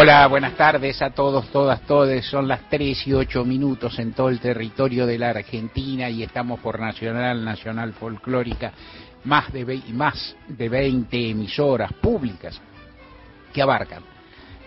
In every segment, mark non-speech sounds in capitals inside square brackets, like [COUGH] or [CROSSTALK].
Hola, buenas tardes a todos, todas, todes. Son las 3 y 8 minutos en todo el territorio de la Argentina y estamos por Nacional, Nacional Folclórica, más de, ve- más de 20 emisoras públicas que abarcan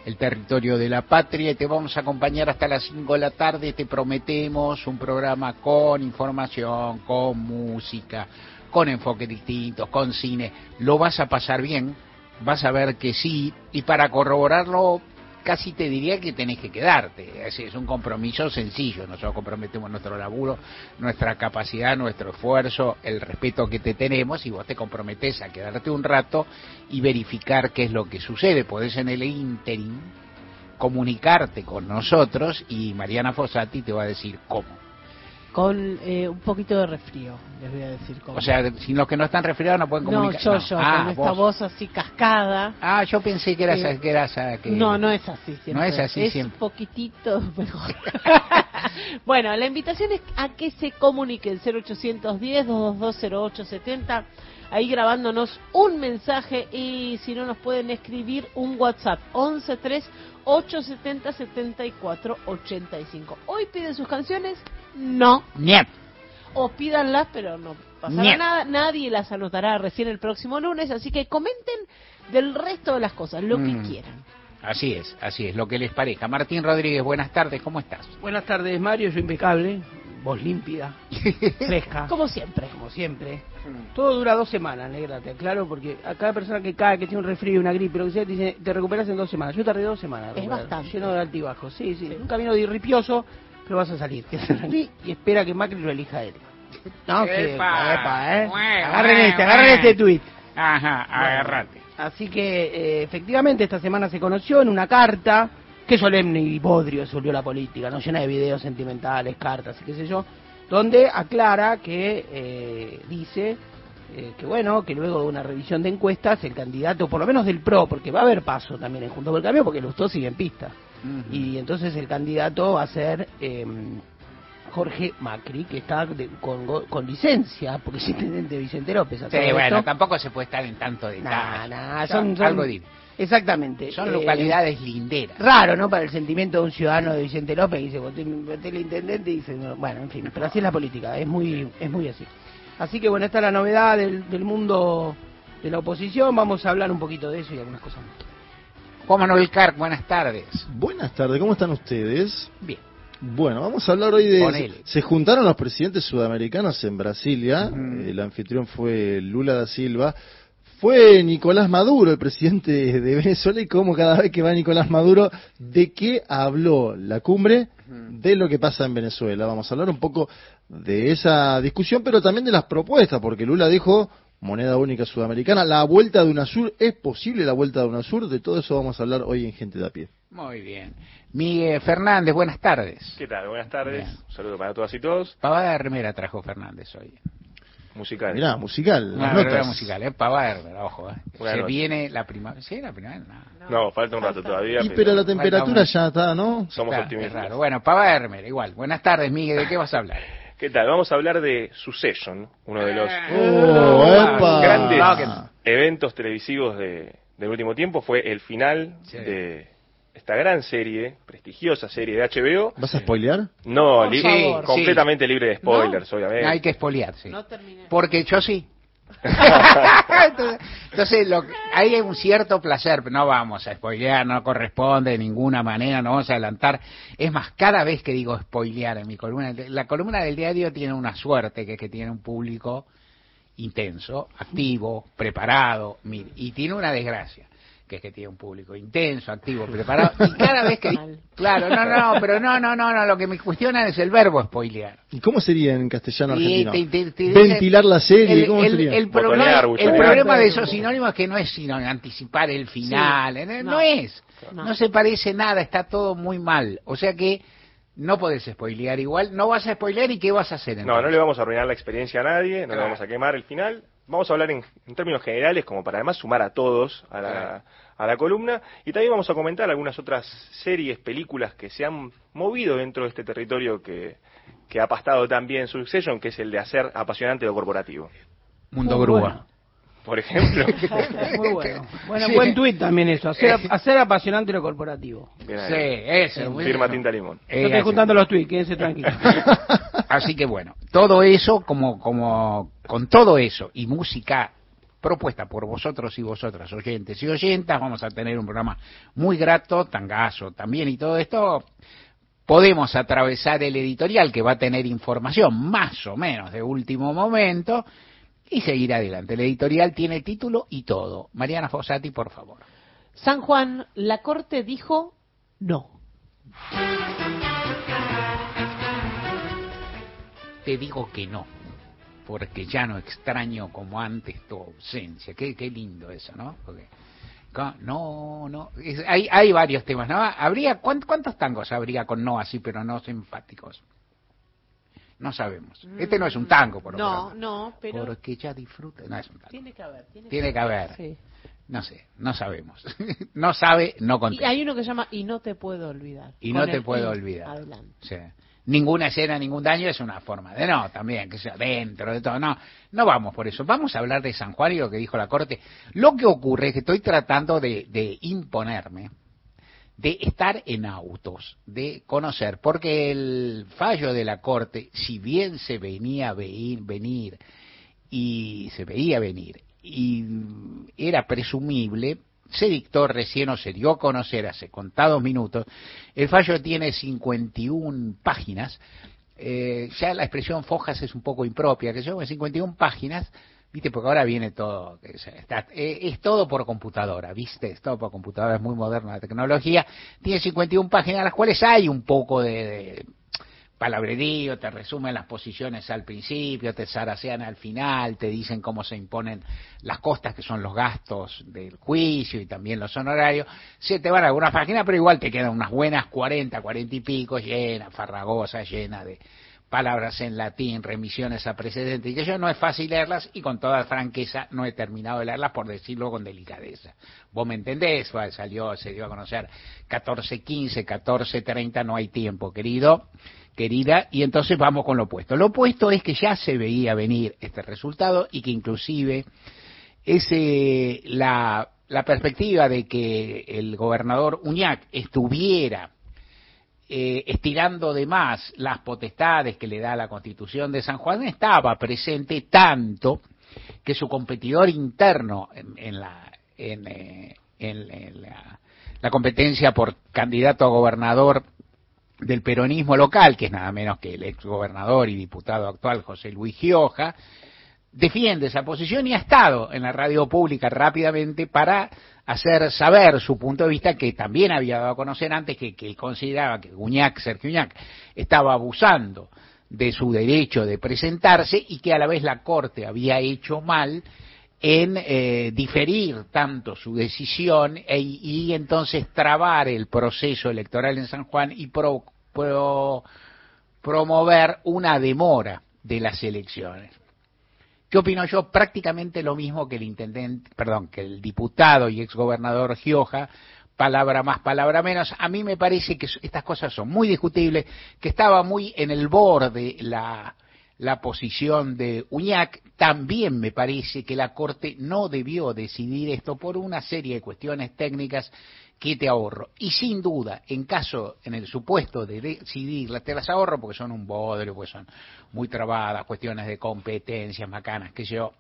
el territorio de la patria y te vamos a acompañar hasta las 5 de la tarde. Te prometemos un programa con información, con música, con enfoques distintos, con cine. Lo vas a pasar bien, vas a ver que sí, y para corroborarlo casi te diría que tenés que quedarte. Es, es un compromiso sencillo. Nosotros comprometemos nuestro laburo, nuestra capacidad, nuestro esfuerzo, el respeto que te tenemos y vos te comprometés a quedarte un rato y verificar qué es lo que sucede. Podés en el interim comunicarte con nosotros y Mariana Fossati te va a decir cómo. Con eh, un poquito de resfrío, les voy a decir cómo. O sea, si los que no están resfriados no pueden no, comunicar. yo, yo, Ah, con esta vos. voz así cascada. Ah, yo pensé que eras, Eh, que eras ah, que... No, no es así siempre. No es así es siempre. un poquitito [LAUGHS] mejor. [LAUGHS] bueno, la invitación es a que se comuniquen 0810-222-0870, ahí grabándonos un mensaje y si no nos pueden escribir un WhatsApp 113-870-7485. Hoy piden sus canciones, no, Niet. o pídanlas, pero no pasará nada, nadie las anotará recién el próximo lunes, así que comenten del resto de las cosas, lo que Mm. quieran. Así es, así es, lo que les parezca. Martín Rodríguez, buenas tardes, ¿cómo estás? Buenas tardes, Mario. Yo impecable, voz límpida, [LAUGHS] fresca, Como siempre. como siempre. Todo dura dos semanas, negra, te aclaro, porque a cada persona que cae, que tiene un resfrío, una gripe, lo que sea, te dice, te recuperas en dos semanas. Yo tardé dos semanas. Es recuperar, bastante. Lleno de altibajos, sí, sí. Sí. Un camino dirripioso, pero vas a salir. Y espera que Macri lo elija a él. No, que, Epa. epa, ¿eh? Bueno, Agarren este, agarren bueno. este tuit. Ajá, agárrate. Así que eh, efectivamente esta semana se conoció en una carta, que solemne y bodrio se volvió la política, no llena de videos sentimentales, cartas y qué sé yo, donde aclara que uh, dice eh, que bueno, que luego de una revisión de encuestas el candidato, por lo menos del PRO, porque va a haber paso también en Junto por el Cambio, porque Lustó sigue en pista, Y entonces el candidato va a ser eh, Jorge Macri, que está de- con, con licencia, porque es intendente de Vicente López. Sí, bueno, esto. tampoco se puede estar en tanto Nah, detalle. nah, Son son, son- algo di- Exactamente. son Eh, localidades linderas. Raro, ¿no? Para el sentimiento de un ciudadano de Vicente López que dice, voté, voté el intendente y dice, no, bueno, en fin, pero así es la política, es muy, es muy así. Así que bueno, esta es la novedad del, del mundo de la oposición, vamos a hablar un poquito de eso y algunas cosas más. Juan Manuel Carc, buenas tardes. Buenas tardes, ¿cómo están ustedes? Bien. Bueno, vamos a hablar hoy de... Se juntaron los presidentes sudamericanos en Brasilia, el anfitrión fue Lula da Silva, fue Nicolás Maduro, el presidente de Venezuela, y como cada vez que va Nicolás Maduro, ¿de qué habló la cumbre? De lo que pasa en Venezuela. Vamos a hablar un poco de esa discusión, pero también de las propuestas, porque Lula dijo moneda única sudamericana, la vuelta de UNASUR, ¿es posible la vuelta de UNASUR? De todo eso vamos a hablar hoy en Gente de a pie. Muy bien. Miguel Fernández, buenas tardes. ¿Qué tal? Buenas tardes. Bien. Un saludo para todas y todos. Pavada de remera trajo Fernández hoy. Musical. Mirá, musical, Una notas. musical, ¿eh? Pavada de remera, ojo, ¿eh? Buenas Se noches. viene la primavera. ¿Sí, la primavera? No. No, falta un rato todavía. Y pero la temperatura ya está, ¿no? Somos Está, optimistas. es raro. Bueno, pavada de remera, igual. Buenas tardes, Miguel, ¿de qué vas a hablar? ¿Qué tal? Vamos a hablar de Succession, uno de los Oh, Ah, epa. grandes Rocket. eventos televisivos de, del último tiempo. Fue el final Sí. de esta gran serie, prestigiosa serie de HBO. ¿Vas a spoilear? No, li- favor. completamente libre de spoilers, No. obviamente. Hay que espoliar, sí. No. Porque yo sí. Entonces, lo hay un cierto placer, no vamos a spoilear, no corresponde de ninguna manera, no vamos a adelantar. Es más, cada vez que digo spoilear en mi columna, la columna del diario tiene una suerte, que es que tiene un público intenso, activo, preparado, y tiene una desgracia, que es que tiene un público intenso, activo, preparado, [LAUGHS] y cada vez que... Claro, no, no, pero no, no, no, no, lo que me cuestionan es el verbo spoilear. ¿Y cómo sería en castellano Y argentino? te- te- te Ventilar la serie, el, ¿cómo el- sería? el problema, Botonear, el problema de esos sinónimos es que no es sino anticipar el final, ¿eh? no, no. es, No. no. se parece nada, está todo muy mal, o sea que no podés spoilear igual, no vas a spoilear y qué vas a hacer No, entonces? no le vamos a arruinar la experiencia a nadie, no le vamos a quemar el final. vamos a hablar en, en términos generales, como para además sumar a todos a la, a la columna, y también vamos a comentar algunas otras series, películas que se han movido dentro de este territorio que, que ha pastado también Succession, que es el de hacer apasionante lo corporativo. Mundo Muy Grúa. bueno. Por ejemplo. [LAUGHS] Muy bueno. [LAUGHS] Bueno, Sí. buen tuit también eso, hacer, [LAUGHS] hacer apasionante lo corporativo. Bien Sí, muy Firma. Tinta Limón. Eh, Yo estoy así. juntando los tuits, quédense tranquilos. Así que bueno, todo eso, como, como con todo eso y música propuesta por vosotros y vosotras, oyentes y oyentas, vamos a tener un programa muy grato, tangazo también y todo esto. Podemos atravesar el editorial que va a tener información más o menos de último momento y seguir adelante. El editorial tiene título y todo. Mariana Fossati, por favor. San Juan, la corte dijo no. Te digo que no, porque ya no extraño como antes tu ausencia. Qué, qué lindo eso, ¿no? Porque, no, no. es- hay, hay varios temas, ¿no? Habría, ¿cuán- ¿Cuántos tangos habría con no así, pero no simpáticos? No sabemos. Este no es un tango, por lo No, menos. no, pero Porque ya disfruta. No es un tango. tiene que haber. Tiene, Tiene que haber. Sí. No sé, no sabemos. [LAUGHS] no sabe, no Y contesta. hay uno que se llama Y no te puedo olvidar. Y no te puedo y olvidar. Adelante. Sí. Ninguna escena, ningún daño es una forma de no, también, que sea dentro de todo. No, no vamos por eso. Vamos a hablar de San Juan y lo que dijo la Corte. Lo que ocurre es que estoy tratando de, de imponerme, de estar en autos, de conocer, porque el fallo de la Corte, si bien se venía a venir, venir y se veía venir y era presumible, se dictó recién o se dio a conocer hace contados minutos, el fallo tiene 51 páginas, eh, ya la expresión fojas es un poco impropia, que yo 51 páginas, viste, porque ahora viene todo, se- está- eh, es todo por computadora, viste, es todo por computadora, es muy moderna la tecnología, tiene 51 páginas, las cuales hay un poco de palabrerío, te resumen las posiciones al principio, te zarasean al final, te dicen cómo se imponen las costas, que son los gastos del juicio y también los honorarios. Se te van algunas páginas, pero igual te quedan unas buenas 40, 40 y pico, llenas, farragosas, llenas de palabras en latín, remisiones a precedentes, y que yo no es fácil leerlas y con toda franqueza no he terminado de leerlas por decirlo con delicadeza. Vos me entendés, salió, se dio a conocer 14.15, 14.30, no hay tiempo, querido querida, y entonces vamos con lo opuesto. Lo opuesto es que ya se veía venir este resultado y que inclusive ese, la, la perspectiva de que el gobernador Uñac estuviera eh, estirando de más las potestades que le da la Constitución de San Juan estaba presente tanto que su competidor interno en, la, en, eh, en- la competencia por candidato a gobernador del peronismo local, que es nada menos que el ex gobernador y diputado actual José Luis Gioja, defiende esa posición y ha estado en la radio pública rápidamente para hacer saber su punto de vista que también había dado a conocer antes que, que él consideraba que Uñac, Sergio Uñac, estaba abusando de su derecho de presentarse y que a la vez la Corte había hecho mal en eh, diferir tanto su decisión e- y entonces trabar el proceso electoral en San Juan y pro- pro- promover una demora de las elecciones. ¿Qué opino yo? Prácticamente lo mismo que el intendente, perdón, que el diputado y exgobernador Gioja, palabra más, palabra menos. A mí me parece que estas cosas son muy discutibles, que estaba muy en el borde la, la posición de Uñac. También me parece que la Corte no debió decidir esto por una serie de cuestiones técnicas que te ahorro. Y sin duda, en caso, en el supuesto de decidirlas, te las ahorro porque son un bodrio, porque son muy trabadas, cuestiones de competencias, macanas, que yo,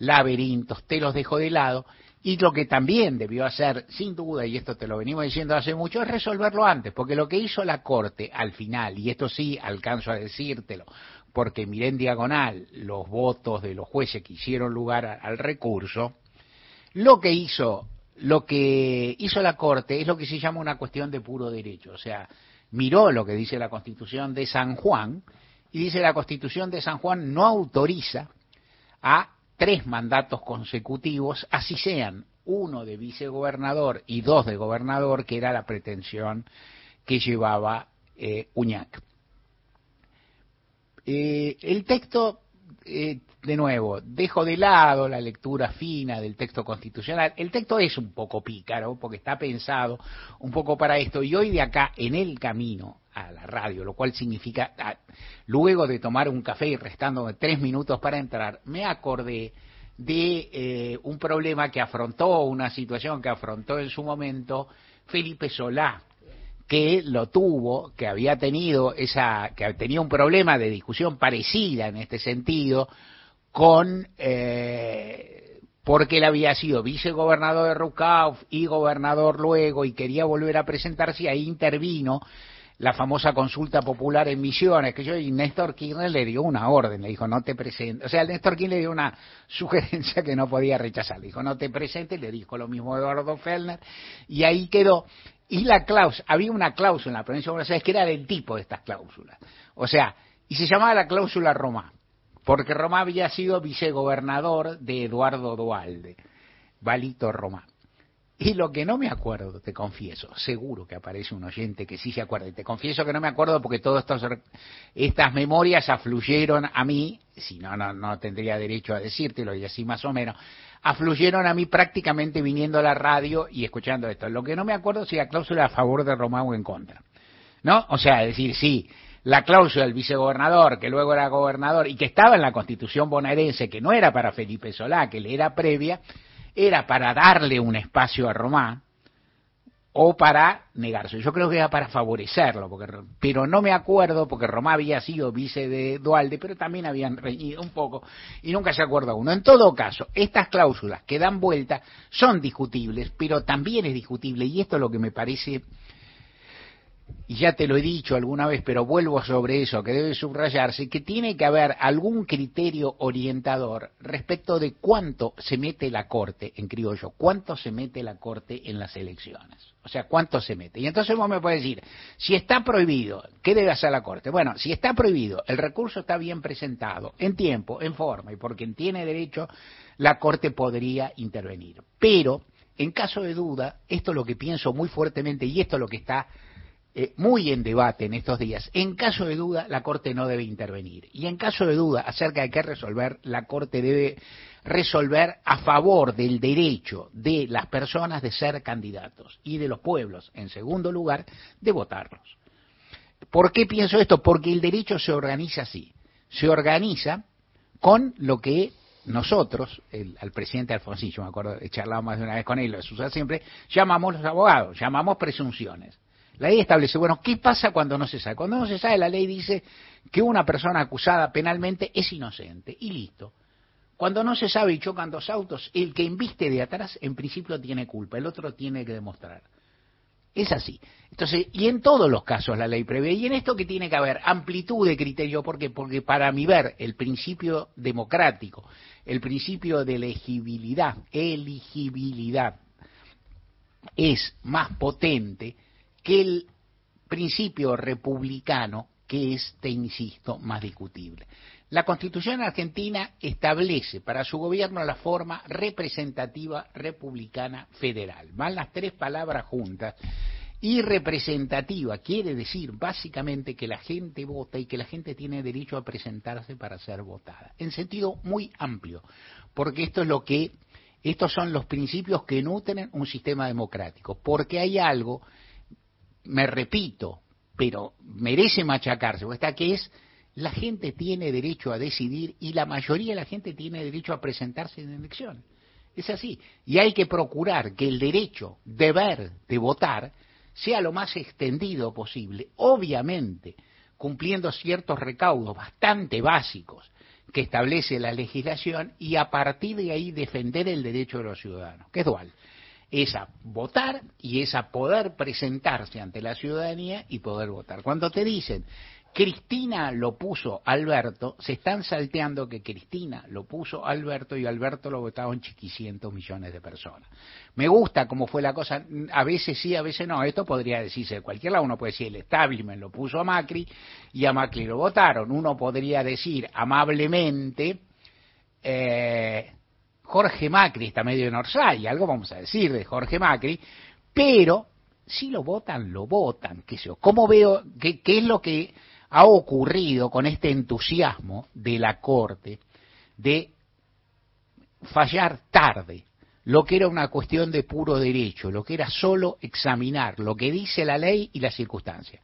laberintos, te los dejo de lado. Y lo que también debió hacer, sin duda, y esto te lo venimos diciendo hace mucho, es resolverlo antes, porque lo que hizo la Corte al final, y esto sí alcanzo a decírtelo, porque miré en diagonal los votos de los jueces que hicieron lugar al recurso, lo que hizo, lo que hizo la Corte es lo que se llama una cuestión de puro derecho, o sea, miró lo que dice la Constitución de San Juan, y dice la Constitución de San Juan no autoriza a tres mandatos consecutivos, así sean uno de vicegobernador y dos de gobernador, que era la pretensión que llevaba eh, Uñac. Eh, el texto eh, de nuevo, dejo de lado la lectura fina del texto constitucional. El texto es un poco pícaro porque está pensado un poco para esto y hoy de acá, en el camino a la radio, lo cual significa, ah, luego de tomar un café y restando tres minutos para entrar, me acordé de eh, un problema que afrontó, una situación que afrontó en su momento Felipe Solá, que lo tuvo, que había tenido esa, que tenía un problema de discusión parecida en este sentido con eh, porque él había sido vicegobernador de Rucauf y gobernador luego y quería volver a presentarse ahí intervino la famosa consulta popular en Misiones, que yo y Néstor Kirchner le dio una orden, le dijo no te presentes, o sea, Néstor Kirchner le dio una [LAUGHS] sugerencia que no podía rechazar, le dijo no te presentes, le dijo lo mismo Eduardo Fellner, y ahí quedó. Y la cláusula, había una cláusula en la provincia de Buenos Aires que era del tipo de estas cláusulas. O sea, y se llamaba la cláusula Romá, porque Romá había sido vicegobernador de Eduardo Dualde, Valito Romá. Y lo que no me acuerdo, te confieso, seguro que aparece un oyente que sí se acuerde, te confieso que no me acuerdo porque todas estas memorias afluyeron a mí, si no, no, no tendría derecho a decírtelo y así más o menos, afluyeron a mí prácticamente viniendo a la radio y escuchando esto. Lo que no me acuerdo si la cláusula a favor de Román o en contra. ¿No? O sea, decir, sí, la cláusula del vicegobernador, que luego era gobernador y que estaba en la constitución bonaerense, que no era para Felipe Solá, que le era previa, era para darle un espacio a Román o para negarse. Yo creo que era para favorecerlo, porque, pero no me acuerdo, porque Romá había sido vice de Dualde, pero también habían reñido un poco y nunca se acuerda uno. En todo caso, estas cláusulas que dan vuelta son discutibles, pero también es discutible, y esto es lo que me parece y ya te lo he dicho alguna vez, pero vuelvo sobre eso, que debe subrayarse, que tiene que haber algún criterio orientador respecto de cuánto se mete la Corte, en criollo, cuánto se mete la Corte en las elecciones. O sea, cuánto se mete. Y entonces vos me puedes decir, si está prohibido, ¿qué debe hacer la Corte? Bueno, si está prohibido, el recurso está bien presentado, en tiempo, en forma, y por quien tiene derecho, la Corte podría intervenir. Pero, en caso de duda, esto es lo que pienso muy fuertemente, y esto es lo que está eh, muy en debate en estos días. En caso de duda, la Corte no debe intervenir. Y en caso de duda acerca de qué resolver, la Corte debe resolver a favor del derecho de las personas de ser candidatos y de los pueblos, en segundo lugar, de votarlos. ¿Por qué pienso esto? Porque el derecho se organiza así. Se organiza con lo que nosotros, el, al presidente Alfonsín, yo me acuerdo, he charlado más de una vez con él, lo usa siempre, llamamos los abogados, llamamos presunciones. La ley establece, bueno, ¿qué pasa cuando no se sabe? Cuando no se sabe, la ley dice que una persona acusada penalmente es inocente y listo. Cuando no se sabe y chocan dos autos, el que inviste de atrás en principio tiene culpa, el otro tiene que demostrar. Es así. Entonces, y en todos los casos la ley prevé, y en esto que tiene que haber amplitud de criterio, ¿por qué? Porque para mi ver, el principio democrático, el principio de elegibilidad, elegibilidad, es más potente que el principio republicano, que es, te insisto, más discutible. La Constitución argentina establece para su gobierno la forma representativa republicana federal. Van las tres palabras juntas. Y representativa quiere decir básicamente que la gente vota y que la gente tiene derecho a presentarse para ser votada. En sentido muy amplio, porque esto es lo que, estos son los principios que nutren un sistema democrático, porque hay algo me repito, pero merece machacarse, está que es la gente tiene derecho a decidir y la mayoría de la gente tiene derecho a presentarse en elecciones. Es así. Y hay que procurar que el derecho, deber de votar, sea lo más extendido posible, obviamente cumpliendo ciertos recaudos bastante básicos que establece la legislación y a partir de ahí defender el derecho de los ciudadanos, que es dual es a votar y es a poder presentarse ante la ciudadanía y poder votar. Cuando te dicen Cristina lo puso Alberto, se están salteando que Cristina lo puso Alberto y Alberto lo votaron chiquicientos millones de personas. Me gusta cómo fue la cosa, a veces sí, a veces no, esto podría decirse de cualquier lado, uno puede decir el establishment lo puso a Macri y a Macri lo votaron, uno podría decir amablemente, eh, Jorge Macri está medio en Orsay, algo vamos a decir de Jorge Macri, pero si lo votan, lo votan, qué sé yo. ¿Cómo veo, qué, qué es lo que ha ocurrido con este entusiasmo de la Corte de fallar tarde lo que era una cuestión de puro derecho, lo que era solo examinar lo que dice la ley y las circunstancias.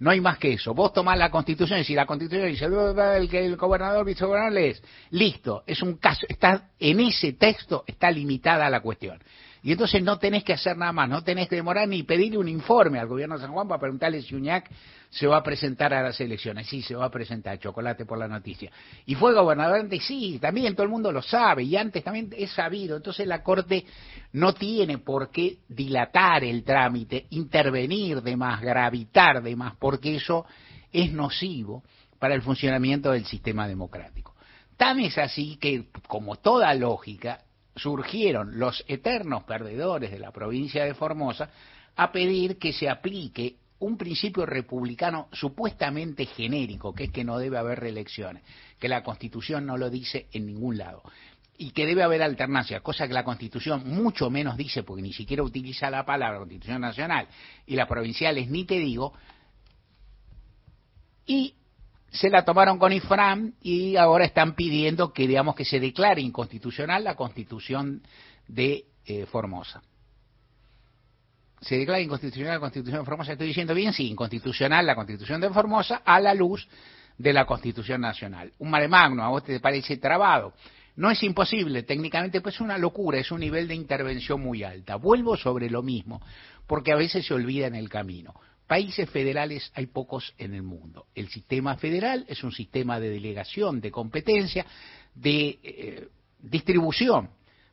No hay más que eso. Vos tomás la Constitución y si la Constitución dice el el gobernador, vicegobernador lees, listo, es un caso, está en ese texto está limitada la cuestión. Y entonces no tenés que hacer nada más, no tenés que demorar ni pedirle un informe al gobierno de San Juan para preguntarle si Uñac se va a presentar a las elecciones. Sí, se va a presentar, chocolate por la noticia. Y fue gobernador antes, sí, también todo el mundo lo sabe, y antes también es sabido. Entonces la Corte no tiene por qué dilatar el trámite, intervenir de más, gravitar de más, porque eso es nocivo para el funcionamiento del sistema democrático. Tan es así que, como toda lógica, surgieron los eternos perdedores de la provincia de Formosa a pedir que se aplique un principio republicano supuestamente genérico, que es que no debe haber reelecciones, que la Constitución no lo dice en ningún lado, y que debe haber alternancia, cosa que la Constitución mucho menos dice, porque ni siquiera utiliza la palabra Constitución Nacional, y las provinciales ni te digo, y se la tomaron con IFRAM y ahora están pidiendo que digamos que se declare inconstitucional la Constitución de eh, Formosa. Se declara inconstitucional la Constitución de Formosa, estoy diciendo bien, sí, inconstitucional la Constitución de Formosa a la luz de la Constitución Nacional. Un mare magno, a vos te parece trabado. No es imposible, técnicamente pues es una locura, es un nivel de intervención muy alta. Vuelvo sobre lo mismo, porque a veces se olvida en el camino. Países federales hay pocos en el mundo. El sistema federal es un sistema de delegación, de competencia, de eh, distribución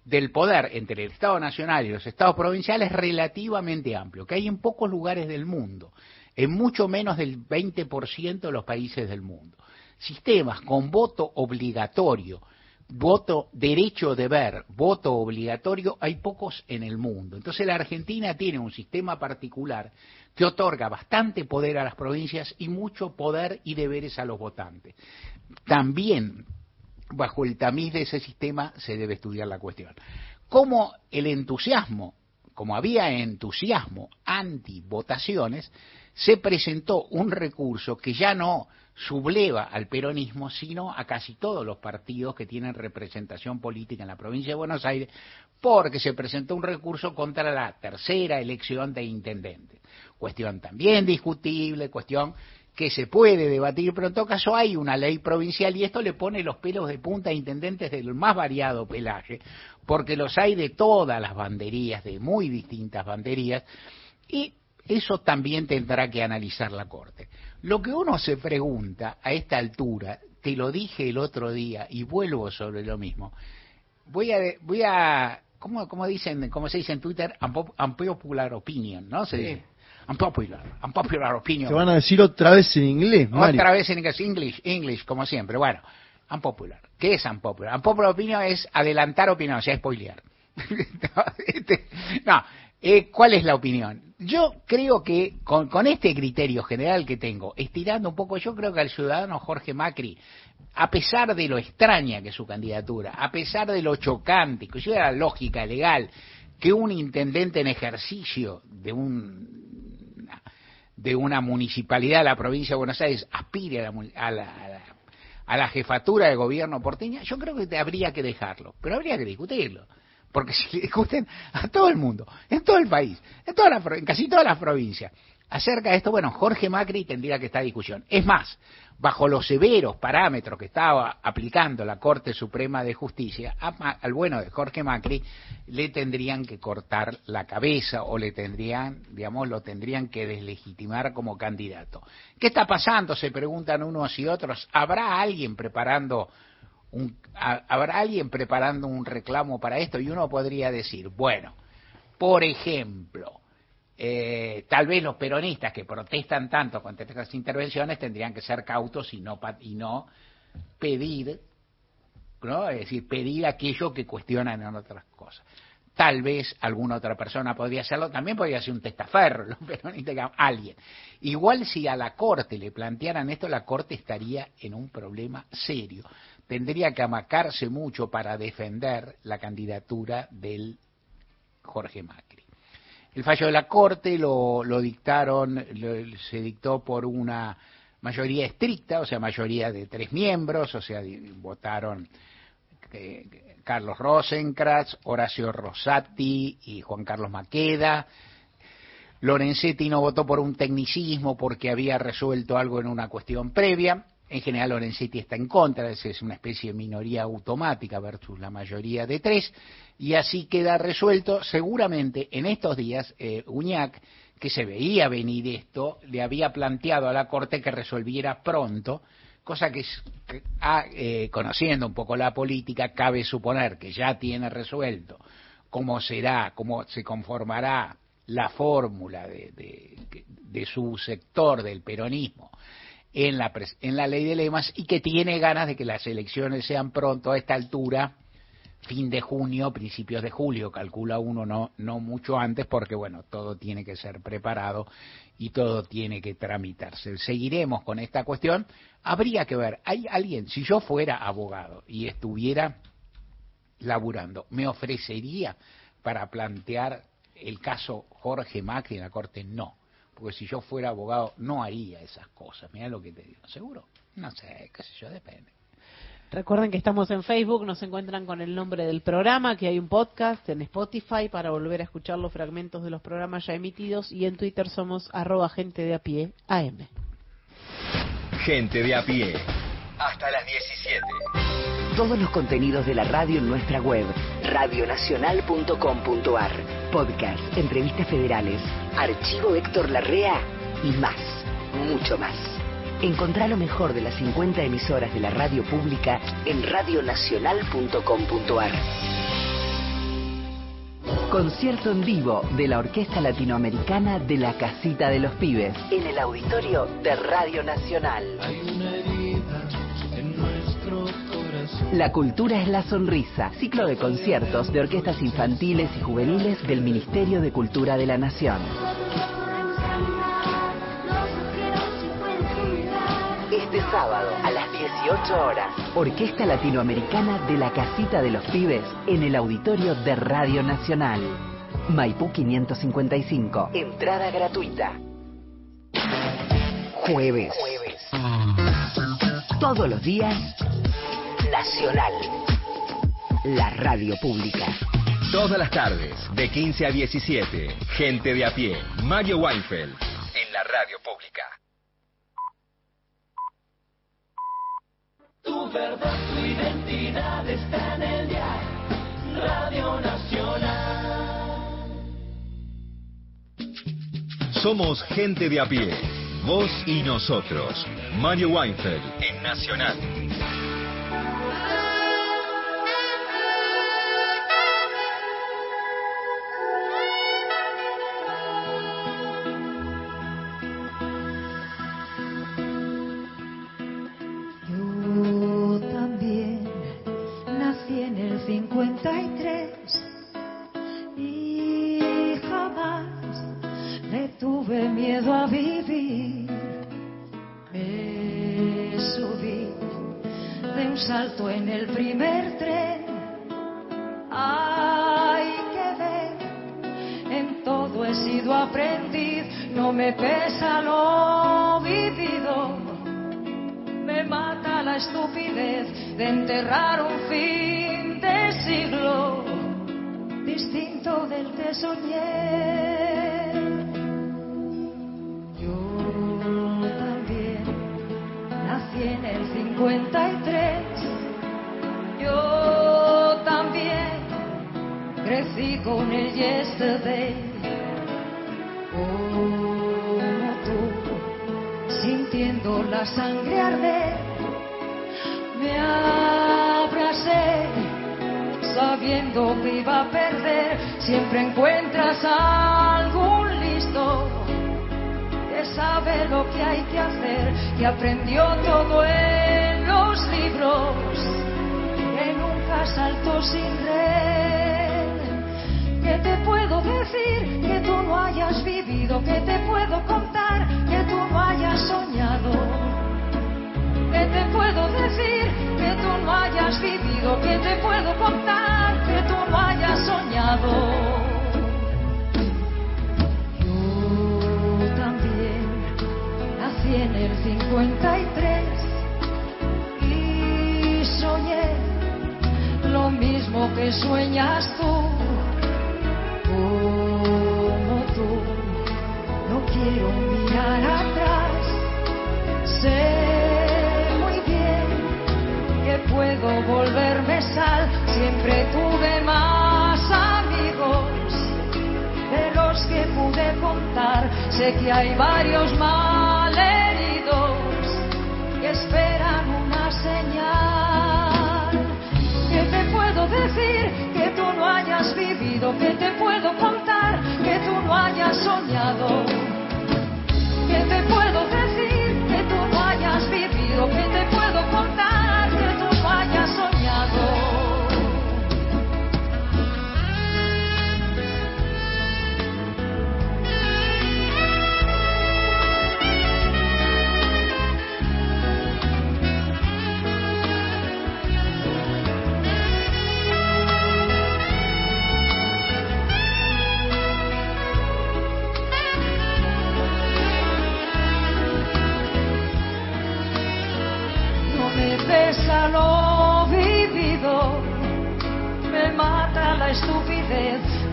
del poder entre el Estado Nacional y los Estados provinciales relativamente amplio, que hay en pocos lugares del mundo, en mucho menos del 20% de los países del mundo. Sistemas con voto obligatorio, voto derecho de ver, voto obligatorio, hay pocos en el mundo. Entonces la Argentina tiene un sistema particular que otorga bastante poder a las provincias y mucho poder y deberes a los votantes. También, bajo el tamiz de ese sistema, se debe estudiar la cuestión. Como el entusiasmo, como había entusiasmo anti-votaciones, se presentó un recurso que ya no subleva al peronismo, sino a casi todos los partidos que tienen representación política en la provincia de Buenos Aires, porque se presentó un recurso contra la tercera elección de intendente. Cuestión también discutible, cuestión que se puede debatir, pero en todo caso hay una ley provincial y esto le pone los pelos de punta a intendentes del más variado pelaje, porque los hay de todas las banderías, de muy distintas banderías, y eso también tendrá que analizar la Corte. Lo que uno se pregunta a esta altura, te lo dije el otro día y vuelvo sobre lo mismo, voy a, voy a ¿cómo, cómo dicen, cómo se dice en Twitter? Unpopular opinion, ¿no? Se dice. Unpopular, unpopular opinion. Te van a decir otra vez en inglés, Mario. Otra vez en inglés, English, English, como siempre. Bueno, unpopular. ¿Qué es unpopular? Unpopular opinion es adelantar opinión, o sea, spoilear. no, [LAUGHS] este, no eh, ¿cuál es la opinión? Yo creo que con, con este criterio general que tengo, estirando un poco, yo creo que al ciudadano Jorge Macri a pesar de lo extraña que es su candidatura, a pesar de lo chocante, que la lógica legal, que un intendente en ejercicio de un de una municipalidad de la provincia de Buenos Aires aspire a la, a la, jefatura de gobierno porteña, yo creo que habría que dejarlo, pero habría que discutirlo. Porque [LAUGHS] si le discuten a todo el mundo, en todo el país, en, en casi todas las provincias, acerca de esto, bueno, Jorge Macri tendría que estar discusión. Es más, bajo los severos parámetros que estaba aplicando la Corte Suprema de Justicia, al bueno de Jorge Macri le tendrían que cortar la cabeza o le tendrían, digamos, lo tendrían que deslegitimar como candidato. ¿Qué está pasando? Se preguntan unos y otros. ¿Habrá alguien preparando un, habrá alguien preparando un reclamo para esto? Y uno podría decir, bueno, por ejemplo, eh, tal vez los peronistas que protestan tanto contra estas intervenciones tendrían que ser cautos y no, y no pedir, ¿no? es decir, pedir aquello que cuestionan en otras cosas. Tal vez alguna otra persona podría hacerlo, también podría ser un testaferro, [LAUGHS] los peronistas, alguien. Igual si a la Corte le plantearan esto, la Corte estaría en un problema serio. Tendría que amacarse mucho para defender la candidatura del Jorge Macri. El fallo de la Corte lo, dictaron, se dictó por una mayoría estricta, o sea, mayoría de tres miembros, o sea, votaron eh, Carlos Rosenkratz, Horacio Rosati y Juan Carlos Maqueda. Lorenzetti no votó por un tecnicismo porque había resuelto algo en una cuestión previa. En general Lorenzetti está en contra, es una especie de minoría automática versus la mayoría de tres, y así queda resuelto. Seguramente en estos días eh, Uñac, que se veía venir esto, le había planteado a la Corte que resolviera pronto, cosa que, ah, eh, conociendo un poco la política, cabe suponer que ya tiene resuelto cómo será, cómo se conformará la fórmula de, de su sector del peronismo en la, en la ley de lemas y que tiene ganas de que las elecciones sean pronto a esta altura, fin de junio, principios de julio, calcula uno, no, no mucho antes, porque bueno, todo tiene que ser preparado y todo tiene que tramitarse. Seguiremos con esta cuestión. Habría que ver, hay alguien, si yo fuera abogado y estuviera laburando, me ofrecería para plantear el caso Jorge Macri en la Corte, no porque si yo fuera abogado no haría esas cosas. Mira lo que te digo. ¿Seguro? No sé, qué sé yo, depende. Recuerden que estamos en Facebook, nos encuentran con el nombre del programa, que hay un podcast en Spotify para volver a escuchar los fragmentos de los programas ya emitidos y en Twitter somos arroba gente de a pie AM. Gente de a pie. Hasta las 17. Todos los contenidos de la radio en nuestra web, radionacional.com.ar. Podcast, entrevistas federales, archivo Héctor Larrea y más, mucho más. Encontrá lo mejor de las 50 emisoras de la radio pública en radionacional.com.ar. Concierto en vivo de la Orquesta Latinoamericana de la Casita de los Pibes en el auditorio de Radio Nacional. La cultura es la sonrisa. Ciclo de conciertos de orquestas infantiles y juveniles del Ministerio de Cultura de la Nación. Este sábado a las 18 horas, Orquesta Latinoamericana de la Casita de los Pibes en el auditorio de Radio Nacional. Maipú 555. Entrada gratuita. Jueves. Todos los días Nacional. La radio pública. Todas las tardes, de 15 a 17, gente de a pie, Mario Weinfeld, en la radio pública. Tu verdad, tu identidad está en el día, Radio Nacional. Somos gente de a pie, vos y nosotros. Mario Weinfeld, en Nacional.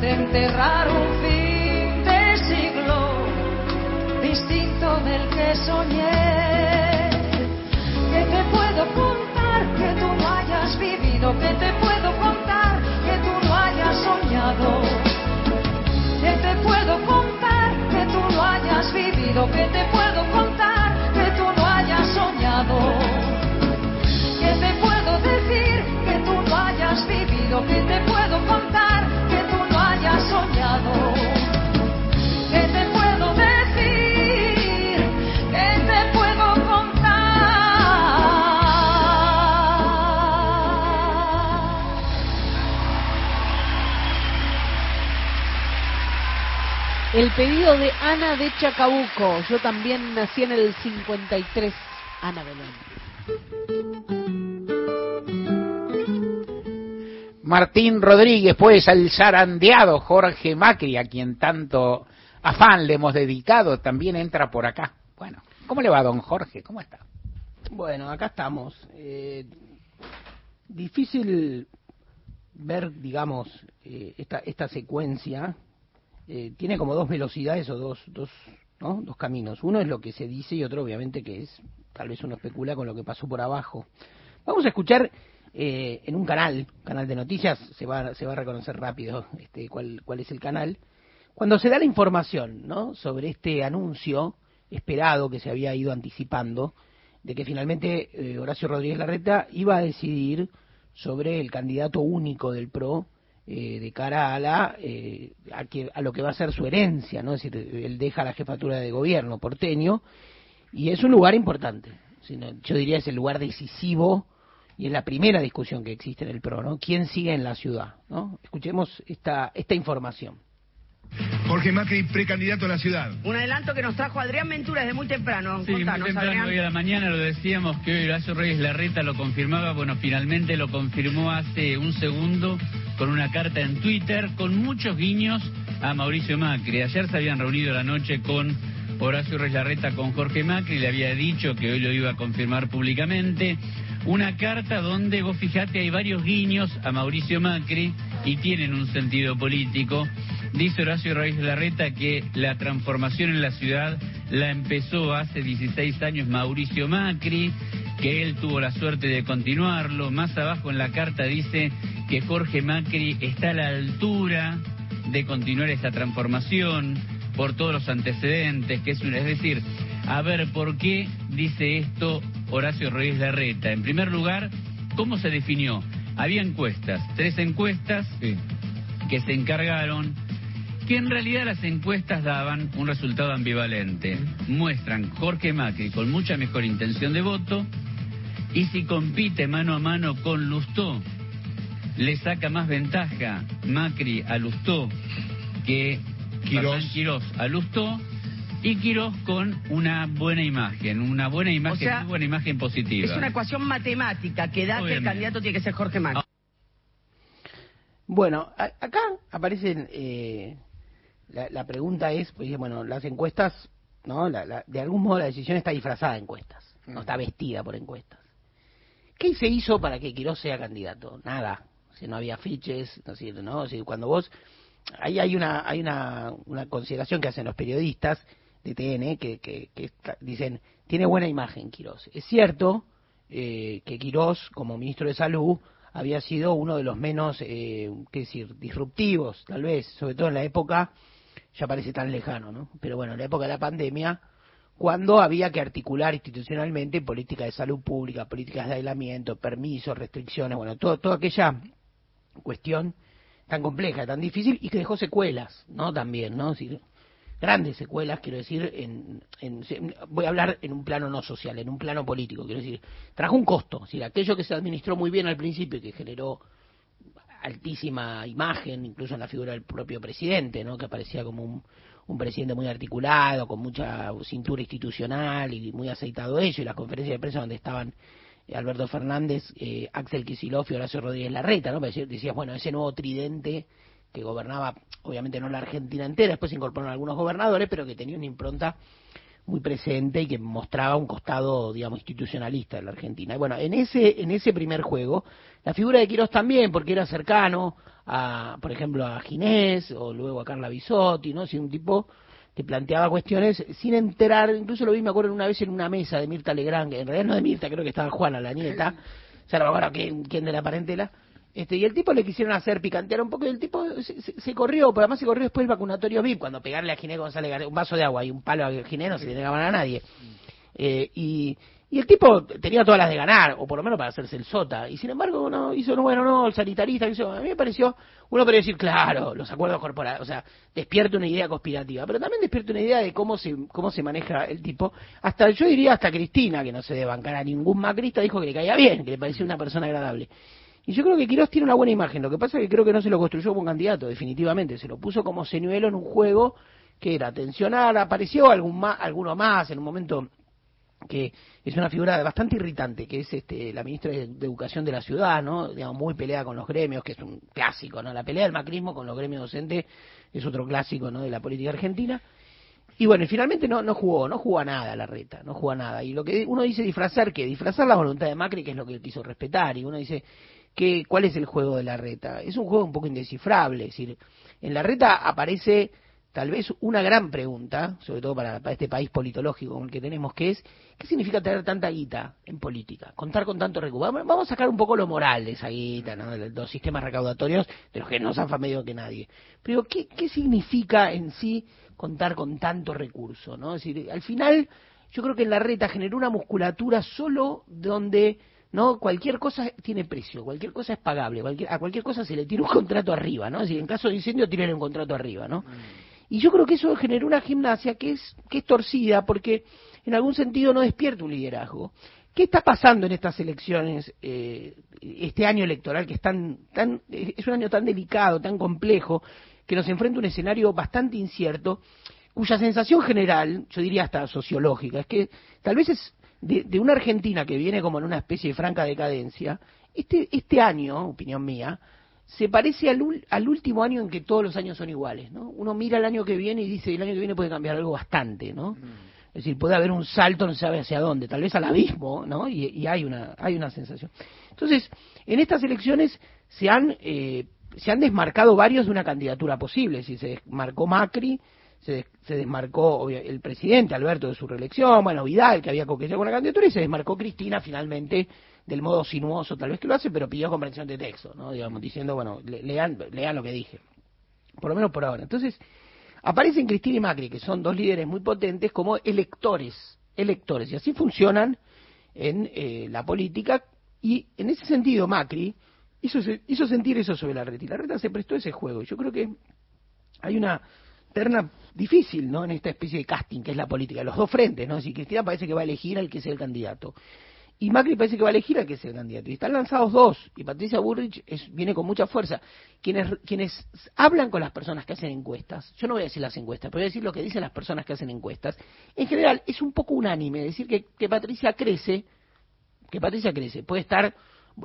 De enterrar un fin de siglo distinto del que soñé. ¿Qué te puedo contar que tú no hayas vivido? ¿Qué te puedo contar que tú no hayas soñado? ¿Qué te puedo contar que tú no hayas vivido? ¿Qué te puedo El pedido de Ana de Chacabuco. Yo también nací en el 53. Ana Belén. Martín Rodríguez, pues al zarandeado Jorge Macri, a quien tanto afán le hemos dedicado, también entra por acá. Bueno, ¿cómo le va, don Jorge? ¿Cómo está? Bueno, acá estamos. Eh, difícil ver, digamos, eh, esta, esta secuencia. Eh, tiene como dos velocidades o dos, dos, ¿no? dos caminos. Uno es lo que se dice y otro, obviamente, que es, tal vez uno especula con lo que pasó por abajo. Vamos a escuchar eh, en un canal, canal de noticias, se va, se va a reconocer rápido este, cuál, cuál es el canal. Cuando se da la información ¿no? sobre este anuncio esperado que se había ido anticipando, de que finalmente eh, Horacio Rodríguez Larreta iba a decidir sobre el candidato único del PRO eh, de cara a la eh, a, que, a lo que va a ser su herencia, ¿no? Es decir, él deja la jefatura de gobierno porteño y es un lugar importante. sino- Yo diría es el lugar decisivo y es la primera discusión que existe en el PRO, ¿no? ¿Quién sigue en la ciudad? ¿no? Escuchemos esta, esta información. Jorge Macri, precandidato a la ciudad. Un adelanto que nos trajo Adrián Ventura desde muy temprano. Sí, muy Contanos, temprano Adrián. hoy a la mañana lo decíamos que hoy Horacio Reyes Larreta lo confirmaba. Bueno, finalmente lo confirmó hace un segundo con una carta en Twitter con muchos guiños a Mauricio Macri. Ayer se habían reunido la noche con Horacio Reyes Larreta con Jorge Macri, le había dicho que hoy lo iba a confirmar públicamente. Una carta donde, vos fijate, hay varios guiños a Mauricio Macri y tienen un sentido político. Dice Horacio Reyes Larreta que la transformación en la ciudad la empezó hace 16 años Mauricio Macri, que él tuvo la suerte de continuarlo. Más abajo en la carta dice que Jorge Macri está a la altura de continuar esta transformación por todos los antecedentes, que es, una- es decir, a ver por qué dice esto Horacio Reyes Larreta. En primer lugar, ¿cómo se definió? Había encuestas, tres encuestas que se encargaron que en realidad las encuestas daban un resultado ambivalente. Muestran Jorge Macri con mucha mejor intención de voto y si compite mano a mano con Lustó, le saca más ventaja Macri a Lustó que Quirós. Quirós a Lustó y Quirós con una buena imagen, una buena imagen, sea, muy buena imagen positiva. Es una ecuación matemática que da que el candidato tiene que ser Jorge Macri. Bueno, acá aparecen, eh, la, la pregunta es, pues, bueno, las encuestas, ¿no? La- la- de algún modo la decisión está disfrazada de encuestas, no está vestida por encuestas. ¿Qué se hizo para que Quirós sea candidato? Nada, si no había fiches, no sé, ¿no? O sea, cuando vos, ahí hay una, hay una, una consideración que hacen los periodistas de TN que, que, que dicen, tiene buena imagen Quirós. Es cierto, eh, que Quirós, como ministro de Salud, había sido uno de los menos, eh, qué decir, disruptivos, tal vez, sobre todo en la época, ya parece tan lejano, ¿no? Pero bueno, en la época de la pandemia, cuando había que articular institucionalmente políticas de salud pública, políticas de aislamiento, permisos, restricciones, bueno, todo, toda aquella cuestión tan compleja, tan difícil y que dejó secuelas, ¿no? También, ¿no? Decir, grandes secuelas, quiero decir, en, en- voy a hablar en un plano no social, en un plano político, quiero decir, trajo un costo, es decir, aquello que se administró muy bien al principio y que generó altísima imagen, incluso en la figura del propio presidente, ¿no? que aparecía como un, un presidente muy articulado, con mucha cintura institucional y muy aceitado ello, y las conferencias de prensa donde estaban eh, Alberto Fernández, eh, Axel Kicillof y Horacio Rodríguez Larreta, ¿no? Decías, bueno, ese nuevo tridente que gobernaba, obviamente no la Argentina entera, después se incorporaron algunos gobernadores, pero que tenía una impronta muy presente y que mostraba un costado, digamos, institucionalista de la Argentina. Y bueno, en ese, en ese primer juego, la figura de Quirós también, porque era cercano a, por ejemplo, a Ginés o luego a Carla Bisotti, ¿no? Si un tipo que planteaba cuestiones sin enterar, incluso lo vi, me acuerdo una vez en una mesa de Mirta Legrand, que en realidad no de Mirta, creo que estaba Juana, la nieta, o sea, no me acuerdo quién, quién de la parentela, este, y el tipo le quisieron hacer picantear un poco y el tipo se, se- corrió, pero además se corrió después el vacunatorio VIP, cuando pegarle a Ginés González un vaso de agua y un palo a Ginés no se le negaban a nadie. Eh, y, y el tipo tenía todas las de ganar, o por lo menos para hacerse el sota, y sin embargo no hizo, no, bueno, no, el sanitarista, a mí me pareció, uno podría decir, claro, los acuerdos corporales, o sea, despierta una idea conspirativa, pero también despierta una idea de cómo se, cómo se maneja el tipo, hasta, yo diría hasta Cristina, que no se debe bancar a ningún macrista, dijo que le caía bien, que le parecía una persona agradable. Y yo creo que Quirós tiene una buena imagen. Lo que pasa es que creo que no se lo construyó como candidato, definitivamente. Se lo puso como señuelo en un juego que era tensionar. Apareció algún ma- alguno más en un momento que es una figura bastante irritante, que es este, la ministra de, Educación de la ciudad, ¿no? Digamos, muy peleada con los gremios, que es un clásico, ¿no? La pelea del macrismo con los gremios docentes es otro clásico, ¿no? De la política argentina. Y bueno, y finalmente no, no jugó, no jugó a nada la reta, no jugó nada. Y lo que uno dice disfrazar, que disfrazar la voluntad de Macri, que es lo que quiso respetar, y uno dice, que, ¿cuál es el juego de la reta? Es un juego un poco indescifrable, es decir, en la reta aparece tal vez una gran pregunta, sobre todo para, para este país politológico como el que tenemos, que es, ¿qué significa tener tanta guita en política? Contar con tanto recurso. Vamos a sacar un poco lo moral de esa guita, ¿no? de los sistemas recaudatorios, de los que no zafan medio que nadie. Pero, ¿qué, ¿qué significa en sí contar con tanto recurso? ¿no? Es decir, al final, yo creo que en la reta generó una musculatura solo donde no cualquier cosa tiene precio, cualquier cosa es pagable, cualquier- a cualquier cosa se le tira un contrato arriba, ¿no? Es decir, en caso de incendio tienen un contrato arriba, ¿no? Y yo creo que eso generó una gimnasia que es que es torcida porque en algún sentido no despierta un liderazgo. ¿Qué está pasando en estas elecciones, eh, este año electoral que es tan, tan, es un año tan delicado, tan complejo, que nos enfrenta a un escenario bastante incierto, cuya sensación general, yo diría hasta sociológica, es que tal vez es de, de una Argentina que viene como en una especie de franca decadencia, este, este año, opinión mía, se parece al, ul- al último año en que todos los años son iguales, ¿no? Uno mira el año que viene y dice, el año que viene puede cambiar algo bastante, ¿no? Es decir, puede haber un salto, no se sabe hacia dónde, tal vez al abismo, ¿no? Y, y hay una hay una sensación. Entonces, en estas elecciones se han eh, se han desmarcado varios de una candidatura posible. Si se desmarcó Macri, se, se desmarcó el presidente Alberto de su reelección, bueno, Vidal, que había coqueteado con la candidatura, y se desmarcó Cristina finalmente del modo sinuoso, tal vez que lo hace, pero pidió comprensión de texto, ¿no? Digamos, diciendo, bueno, le- lean, lean lo que dije. Por lo menos por ahora. Entonces, aparecen Cristina y Macri, que son dos líderes muy potentes, como electores, electores, y así funcionan en eh, la política, y en ese sentido Macri hizo, hizo sentir eso sobre la reta, y la reta se prestó ese juego, y yo creo que hay una terna difícil, ¿no? En esta especie de casting que es la política, los dos frentes, ¿no? Si Cristina parece que va a elegir al que sea el candidato. Y Macri parece que va a elegir al que sea el candidato. Y están lanzados dos. Y Patricia Burrich es- viene con mucha fuerza. Quienes, quienes hablan con las personas que hacen encuestas, yo no voy a decir las encuestas, pero voy a decir lo que dicen las personas que hacen encuestas, en general es un poco unánime. Decir que, que Patricia crece, que Patricia crece. Puede estar,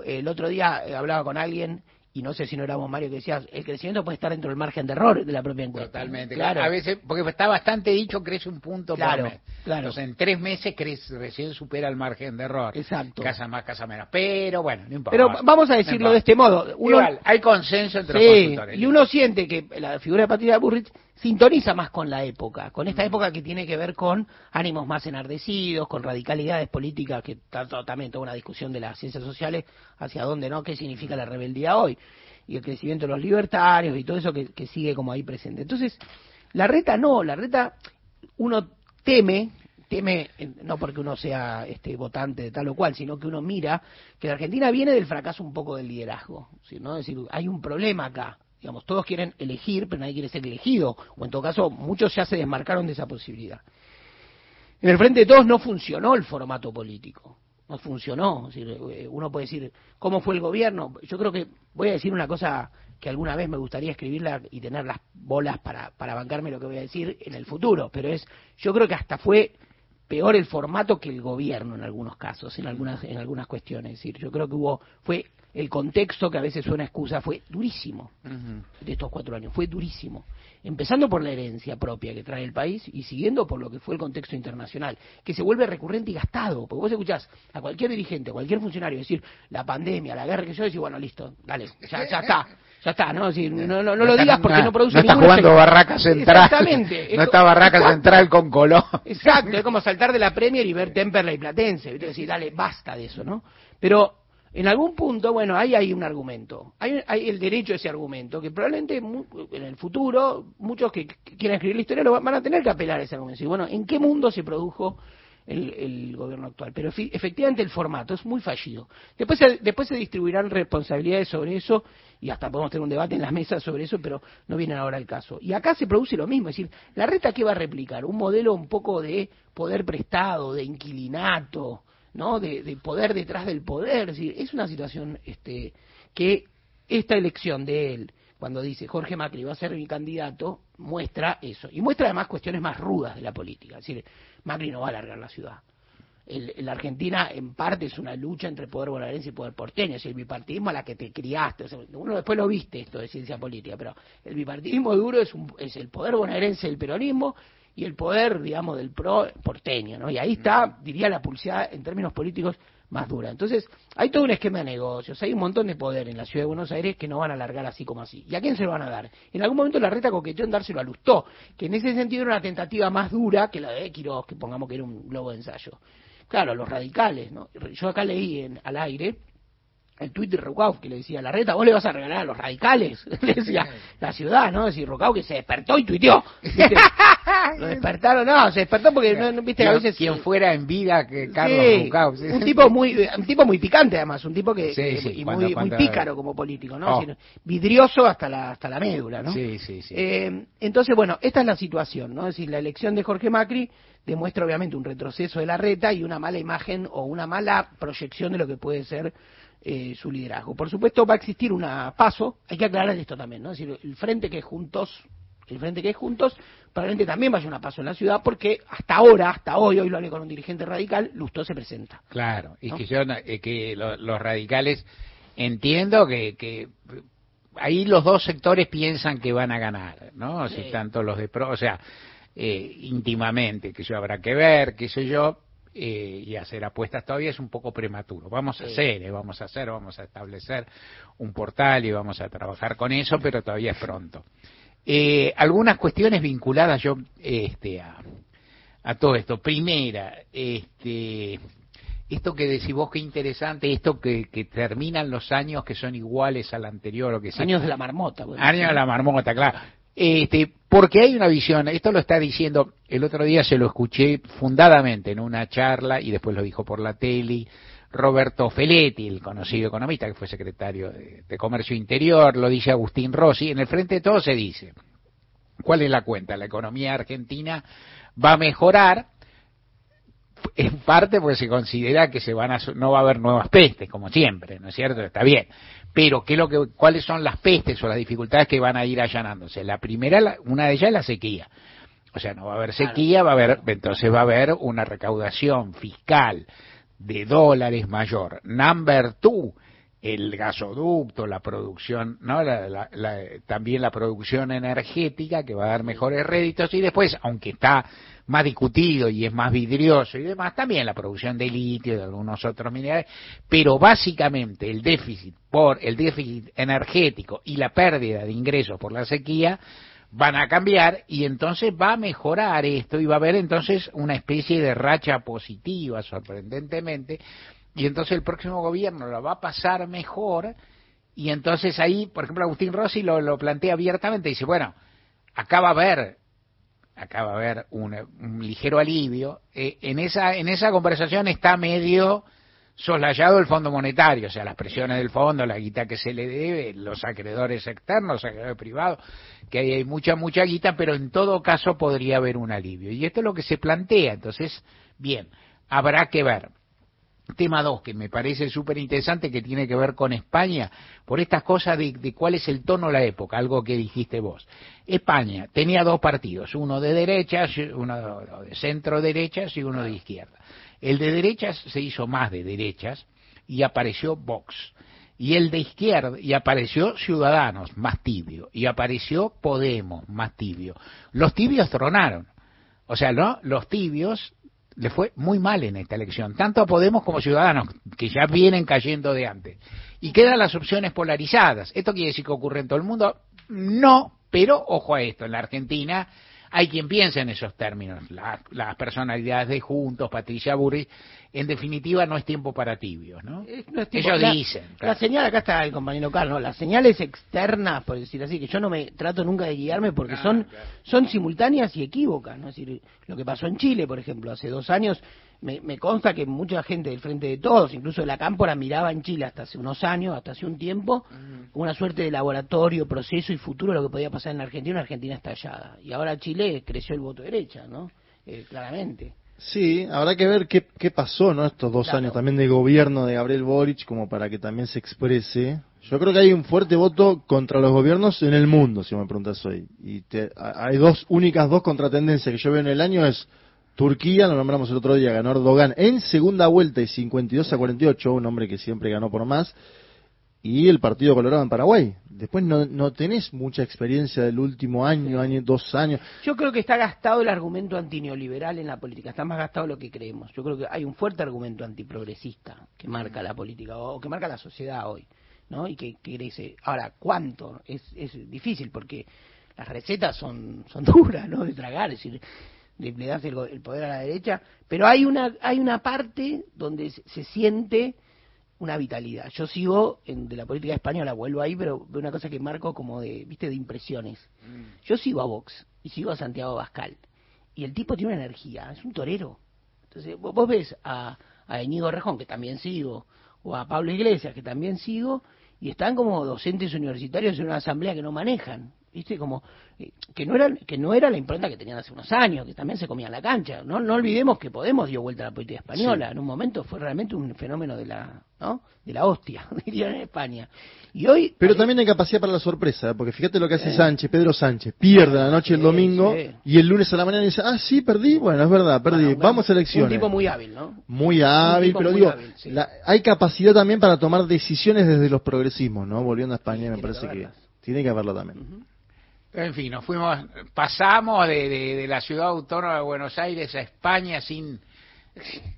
el otro día eh, hablaba con alguien, y no sé si no éramos Mario, que decía, el crecimiento puede estar dentro del margen de error de la propia encuesta. Totalmente. Claro. A veces, porque está bastante dicho, crece un punto Claro, por mes. claro. Entonces, en tres meses crece, recién supera el margen de error. Exacto. Casa más, casa menos. Pero bueno, no importa. Pero vamos a decirlo de este modo. Uno, Igual, hay consenso entre los Sí, consultores. y uno siente que la figura de Patricia Burrich sintoniza más con la época, con esta época que tiene que ver con ánimos más enardecidos, con radicalidades políticas, que está to- también toda una discusión de las ciencias sociales, hacia dónde, ¿no? ¿Qué significa la rebeldía hoy? Y el crecimiento de los libertarios y todo eso que, que sigue como ahí presente. Entonces, la reta no, la reta uno teme, teme no porque uno sea este votante de tal o cual, sino que uno mira que la Argentina viene del fracaso un poco del liderazgo, ¿sí? ¿no? Es decir, hay un problema acá. Digamos, todos quieren elegir, pero nadie quiere ser elegido, o en todo caso, muchos ya se desmarcaron de esa posibilidad. En el Frente de Todos no funcionó el formato político, no funcionó. Eh, uno puede decir, ¿cómo fue el gobierno? Yo creo que voy a decir una cosa que alguna vez me gustaría escribirla y tener las bolas para, para bancarme lo que voy a decir en el futuro, pero es, yo creo que hasta fue peor el formato que el gobierno en algunos casos, en algunas, en algunas cuestiones. Es decir, yo creo que hubo, fue el contexto que a veces suena excusa, fue durísimo de estos cuatro años, fue durísimo. Empezando por la herencia propia que trae el país y siguiendo por lo que fue el contexto internacional, que se vuelve recurrente y gastado. Porque vos escuchás a cualquier dirigente, a cualquier funcionario decir la pandemia, la guerra que yo, decís, bueno, listo, dale, ya, ya está. Ya está, ¿no? Decir, no, no, no lo está- digas porque no produce no está jugando. Barraca Central. Exactamente. No está Barraca Exacto. Central con Colón. Exacto, es como saltar de la Premier y ver Temperley Platense, ¿viste? decir, dale, basta de eso, ¿no? Pero en algún punto, bueno, ahí hay un argumento, hay, hay el derecho a ese argumento, que probablemente en el futuro muchos que, que quieran escribir la historia lo van a tener que apelar a ese argumento. Y bueno, ¿en qué mundo se produjo el, el gobierno actual? Pero efectivamente el formato es muy fallido. Después se, después se distribuirán responsabilidades sobre eso y hasta podemos tener un debate en las mesas sobre eso, pero no viene ahora el caso. Y acá se produce lo mismo, es decir, la reta qué va a replicar, un modelo un poco de poder prestado, de inquilinato, ¿no? De, de poder detrás del poder, es es una situación este que esta elección de él cuando dice Jorge Macri va a ser mi candidato, muestra eso. Y muestra además cuestiones más rudas de la política. Decir, Macri no va a alargar la ciudad. El, la Argentina, en parte, es una lucha entre poder bonaerense y poder porteño. Es el bipartidismo a la que te criaste. Uno después lo viste esto de ciencia política, pero el bipartidismo duro es, un- es el poder bonaerense del peronismo y el poder, digamos, del pro porteño. ¿no? Y ahí está, diría, la pulsada en términos políticos más dura. Entonces, hay todo un esquema de negocios, hay un montón de poder en la ciudad de Buenos Aires que no van a alargar así como así. ¿Y a quién se lo van a dar? En algún momento la reta coqueteó en dárselo a Lustó, que en ese sentido era una tentativa más dura que la de Quiroz, que pongamos que era un globo de ensayo. Claro, los radicales, ¿no? Yo acá leí en, al aire el tuit de Rucauf que le decía, la reta, vos le vas a regalar a los radicales, [LAUGHS] le decía la ciudad, ¿no? Es decir, Rucauf que se despertó y tuiteó. [LAUGHS] ¿viste? Lo despertaron, no, se despertó porque, no, no, viste, que a veces... quien fuera en vida que Carlos Sí, Rucau, sí. un tipo muy un tipo muy picante además un tipo que Sí, que- sí, y cuando- muy, cuando- muy pícaro como político no Oh. Decir, vidrioso hasta la hasta la médula no Sí, sí, sí. Eh, entonces bueno esta es la situación no es decir la elección de Jorge Macri demuestra obviamente un retroceso de la reta y una mala imagen o una mala proyección de lo que puede ser eh, su liderazgo por supuesto va a existir una paso hay que aclarar esto también no es decir el frente que es juntos el frente que es juntos probablemente también vaya una paso en la ciudad porque hasta ahora hasta hoy hoy lo hablé con un dirigente radical Lustó se presenta Claro, y ¿no? que, yo, eh, que lo- los radicales entiendo que, que ahí los dos sectores piensan que van a ganar, ¿no? Si Sí. tanto los de pro, o sea, eh, íntimamente, que yo habrá que ver, qué sé yo, eh, y hacer apuestas todavía es un poco prematuro. Vamos a hacer, eh, vamos a hacer, vamos a establecer un portal y vamos a trabajar con eso, pero todavía es pronto. Eh, algunas cuestiones vinculadas yo este, a, a todo esto. Primera, este, esto que decís vos, qué interesante, esto que, que terminan los años que son iguales al anterior o que sea. años de la marmota. Años de la marmota, claro. Este, porque hay una visión, esto lo está diciendo, el otro día se lo escuché fundadamente en una charla y después lo dijo por la tele, Roberto Feletti, el conocido economista que fue secretario de, Comercio Interior, lo dice Agustín Rossi, en el frente de todo se dice, ¿cuál es la cuenta? La economía argentina va a mejorar, en parte porque se considera que se van a, no va a haber nuevas pestes, como siempre, ¿no es cierto? Está bien. Pero ¿qué es lo que, cuáles son las pestes o las dificultades que van a ir allanándose? La primera, la- una de ellas es la sequía. O sea, no va a haber sequía, va a haber, entonces va a haber una recaudación fiscal de dólares mayor. Number two, el gasoducto, la producción, no, La- la- la- también la producción energética que va a dar mejores réditos y después, aunque está más discutido y es más vidrioso y demás, también la producción de litio y de algunos otros minerales, pero básicamente el déficit por el déficit energético y la pérdida de ingresos por la sequía van a cambiar y entonces va a mejorar esto y va a haber entonces una especie de racha positiva, sorprendentemente, y entonces el próximo gobierno lo va a pasar mejor y entonces ahí, por ejemplo, Agustín Rossi lo, lo plantea abiertamente, dice, bueno, acá va a haber acá va a haber un, un ligero alivio. Eh, en esa en esa conversación está medio soslayado el Fondo Monetario, o sea, las presiones del fondo, la guita que se le debe, los acreedores externos, los acreedores privados, que ahí hay mucha, mucha guita, pero en todo caso podría haber un alivio. Y esto es lo que se plantea. Entonces, bien, habrá que ver. Tema 2, que me parece súper interesante, que tiene que ver con España, por estas cosas de, de, cuál es el tono de la época, algo que dijiste vos. España tenía dos partidos, uno de derechas, uno de centro derechas y uno de izquierda. El de derechas se hizo más de derechas y apareció Vox. Y el de izquierda, y apareció Ciudadanos, más tibio. Y apareció Podemos, más tibio. Los tibios tronaron. O sea, ¿no? Los tibios le fue muy mal en esta elección, tanto a Podemos como Ciudadanos, que ya vienen cayendo de antes. Y quedan las opciones polarizadas. ¿Esto quiere decir que ocurre en todo el mundo? No, pero ojo a esto, en la Argentina hay quien piensa en esos términos, la, las personalidades de Juntos, Patricia Burri, en definitiva no es tiempo para tibios, ¿no? No es tiempo- Ellos la- dicen. La señal, acá está el compañero Carlos, las señales externas, por decir así, que yo no me trato nunca de guiarme porque son, son simultáneas y equívocas, ¿no? Es decir, lo que pasó en Chile, por ejemplo, hace dos años, me, me consta que mucha gente del Frente de Todos, incluso de la Cámpora, miraba en Chile hasta hace unos años, hasta hace un tiempo, como una suerte de laboratorio, proceso y futuro de lo que podía pasar en Argentina, una Argentina estallada. Y ahora Chile creció el voto derecha, ¿no? Eh, claramente. Sí, habrá que ver qué, qué pasó, ¿no? Estos dos Claro. años también de gobierno de Gabriel Boric, como para que también se exprese. Yo creo que hay un fuerte voto contra los gobiernos en el mundo, si me preguntas hoy. Y te- hay dos únicas dos contratendencias que yo veo en el año es Turquía, lo nombramos el otro día, ganó Erdogan en segunda vuelta y 52 a 48, un hombre que siempre ganó por más, y el Partido Colorado en Paraguay. Después no, no tenés mucha experiencia del último año, año, dos años. Yo creo que está gastado el argumento antineoliberal en la política, está más gastado lo que creemos. Yo creo que hay un fuerte argumento antiprogresista que marca la política o que marca la sociedad hoy, ¿no? Y que, que crece. Ahora, ¿cuánto? Es, es difícil porque las recetas son, son [LAUGHS] duras, ¿no? De tragar, es decir, le, le das el, poder a la derecha, pero hay una, hay una parte donde se, siente una vitalidad. Yo sigo en, de la política española, vuelvo ahí, pero veo una cosa que marco como de, viste, de impresiones. Yo sigo a Vox y sigo a Santiago Bascal. Y el tipo tiene una energía, es un torero. Entonces, vos, vos ves a, a Íñigo Rejón, que también sigo, o a Pablo Iglesias, que también sigo, y están como docentes universitarios en una asamblea que no manejan. ¿Viste? Como eh, que no era que no era la impronta que tenían hace unos años, que también se comían la cancha. No no olvidemos que Podemos dio vuelta a la política española. Sí. En un momento fue realmente un fenómeno de la, ¿no? De la hostia, [LAUGHS] dirían en España. Y hoy Pero también hay capacidad para la sorpresa, ¿eh? porque fíjate lo que hace Sí. Sánchez, Pedro Sánchez, pierde la noche el Sí, domingo sí. y el lunes a la mañana dice, ah, sí, perdí, bueno, es verdad, perdí, Bueno, vamos a un elecciones. tipo muy hábil, ¿no? Muy hábil, pero muy digo, hábil, la- hay capacidad también para tomar decisiones desde los progresismos, ¿no? Volviendo a España, me parece que tiene que haberlo también. En fin, nos fuimos, pasamos de, de- la ciudad autónoma de Buenos Aires a España sin,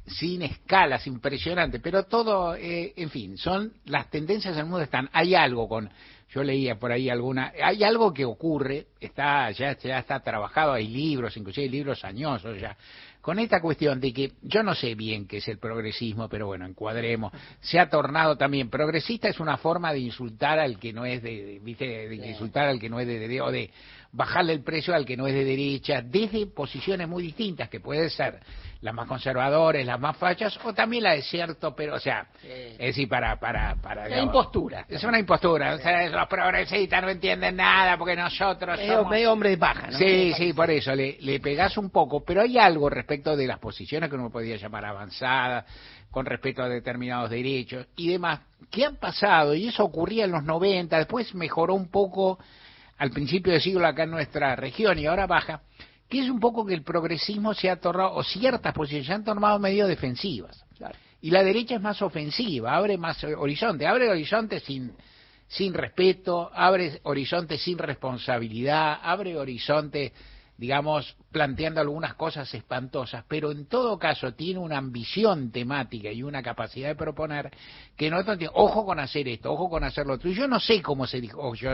sin escalas, impresionante, pero todo, eh, en fin, son las tendencias del mundo están, hay algo con, yo leía por ahí alguna, hay algo que ocurre, está, ya, ya está trabajado, hay libros, inclusive hay libros añosos ya, con esta cuestión de que yo no sé bien qué es el progresismo, pero bueno, encuadremos, se ha tornado también, progresista es una forma de insultar al que no es de, viste, de insultar al que no es de, de- o de bajarle el precio al que no es de derecha, desde posiciones muy distintas, que puede ser las más conservadoras, las más fachas, o también la de cierto, pero, o sea, es decir, para, para, para, La digamos, impostura. es una impostura, o sea, los progresistas no entienden nada porque nosotros Medio, somos... medio hombre de paja, ¿no? Sí, sí, por eso le, le pegás un poco, pero hay algo respecto de las posiciones que uno podría llamar avanzadas, con respecto a determinados derechos y demás, que han pasado, y eso ocurría en los 90, después mejoró un poco al principio del siglo acá en nuestra región y ahora baja, que es un poco que el progresismo se ha tornado, o ciertas posiciones se han tornado medio defensivas. Y la derecha es más ofensiva, abre más horizonte, abre horizonte sin, sin respeto, abre horizonte sin responsabilidad, abre horizonte digamos, planteando algunas cosas espantosas, pero en todo caso tiene una ambición temática y una capacidad de proponer que tiene- ojo con hacer esto, ojo con hacer lo otro. Y yo no sé cómo se dijo, o yo,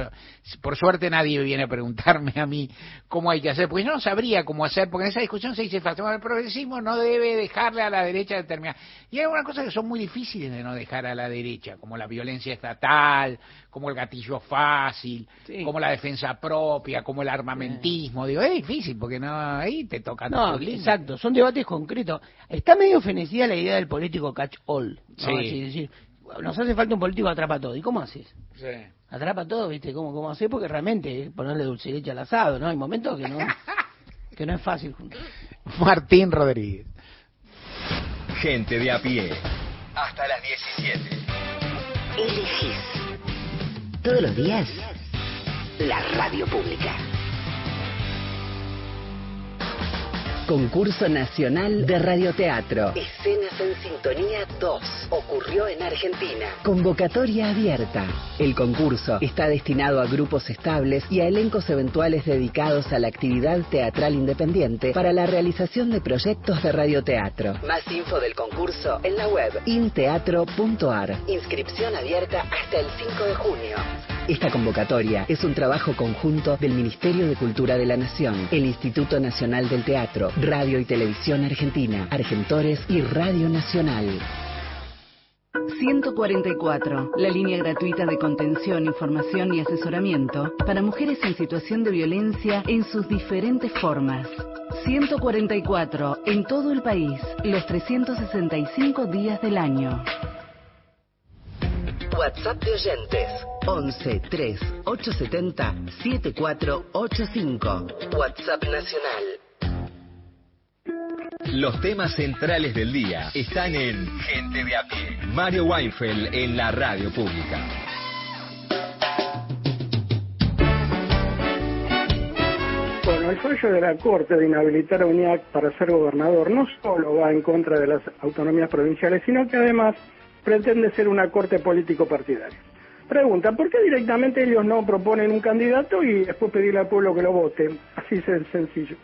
por suerte nadie viene a preguntarme a mí cómo hay que hacer, pues yo no sabría cómo hacer, porque en esa discusión se dice, "Bueno, el progresismo no debe dejarle a la derecha determinar. Y hay algunas cosas que son muy difíciles de no dejar a la derecha, como la violencia estatal, como el gatillo fácil, como la defensa propia, como el armamentismo. Digo, es difícil, porque no ahí te toca No, exacto, son debates concretos. Está medio fenecida la idea del político catch all. ¿no? Sí. Así decir, nos hace falta un político atrapa todo. ¿Y cómo haces? Sí. Atrapa todo, ¿viste? ¿Cómo, cómo haces? Porque realmente es ponerle dulce leche al asado, ¿no? Hay momentos que no, [LAUGHS] que no es fácil. Martín Rodríguez. Gente de a pie. Hasta las 17. Elegís todos los días la radio pública. Concurso Nacional de Radioteatro. Escenas en Sintonía 2. Ocurrió en Argentina. Convocatoria abierta. El concurso está destinado a grupos estables y a elencos eventuales dedicados a la actividad teatral independiente para la realización de proyectos de radioteatro. Más info del concurso en la web inteatro.ar. Inscripción abierta hasta el 5 de junio. Esta convocatoria es un trabajo conjunto del Ministerio de Cultura de la Nación, el Instituto Nacional del Teatro, Radio y Televisión Argentina, Argentores y Radio Nacional. 144, la línea gratuita de contención, información y asesoramiento para mujeres en situación de violencia en sus diferentes formas. 144, en todo el país, los 365 días del año. WhatsApp de oyentes 11 3 870 7485. WhatsApp Nacional. Los temas centrales del día están en Gente de a pie. Mario Weinfeld en la radio pública. Bueno, el fallo de la Corte de inhabilitar a UNIAC para ser gobernador no solo va en contra de las autonomías provinciales, sino que además pretende ser una corte político-partidaria. Pregunta, ¿por qué directamente ellos no proponen un candidato y después pedirle al pueblo que lo vote? Así es sencillo.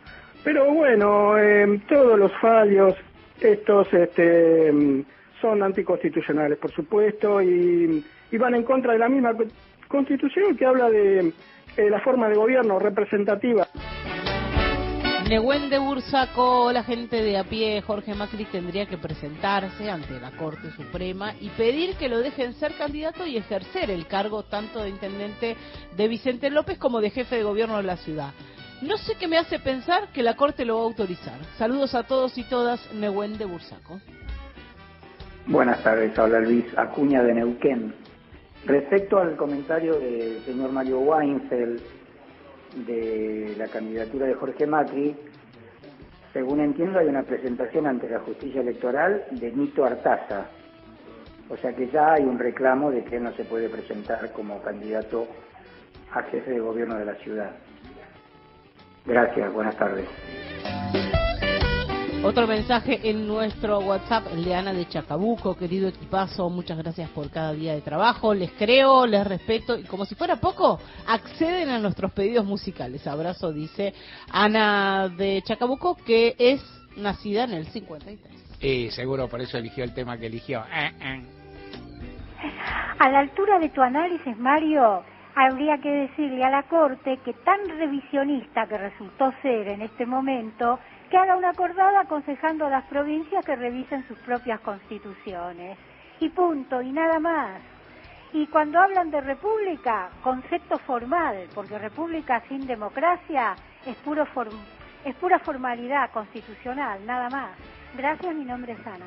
Pero bueno, eh, todos los fallos, estos este, mm, son anticonstitucionales, por supuesto, y, y van en contra de la misma co- constitución que habla de eh, la forma de gobierno representativa. Nehuen de Bursaco, la gente de a pie, Jorge Macri tendría que presentarse ante la Corte Suprema y pedir que lo dejen ser candidato y ejercer el cargo tanto de intendente de Vicente López como de jefe de gobierno de la ciudad. No sé qué me hace pensar que la Corte lo va a autorizar. Saludos a todos y todas, Nehuen de Bursaco. Buenas tardes, habla Luis Acuña de Neuquén. Respecto al comentario del señor Mario Weinfeld de la candidatura de Jorge Macri, según entiendo hay una presentación ante la justicia electoral de Nito Artaza. O sea que ya hay un reclamo de que no se puede presentar como candidato a jefe de gobierno de la ciudad. Gracias, buenas tardes. Otro mensaje en nuestro WhatsApp, el de Ana de Chacabuco, querido equipazo, muchas gracias por cada día de trabajo, les creo, les respeto y como si fuera poco, acceden a nuestros pedidos musicales. Abrazo, dice Ana de Chacabuco, que es nacida en el 53. Y seguro por eso eligió el tema que eligió. Eh, eh. A la altura de tu análisis, Mario, habría que decirle a la Corte que tan revisionista que resultó ser en este momento, que haga una acordada aconsejando a las provincias que revisen sus propias constituciones. Y punto, y nada más. Y cuando hablan de república, concepto formal, porque república sin democracia es, puro form- es pura formalidad constitucional, nada más. Gracias, mi nombre es Ana.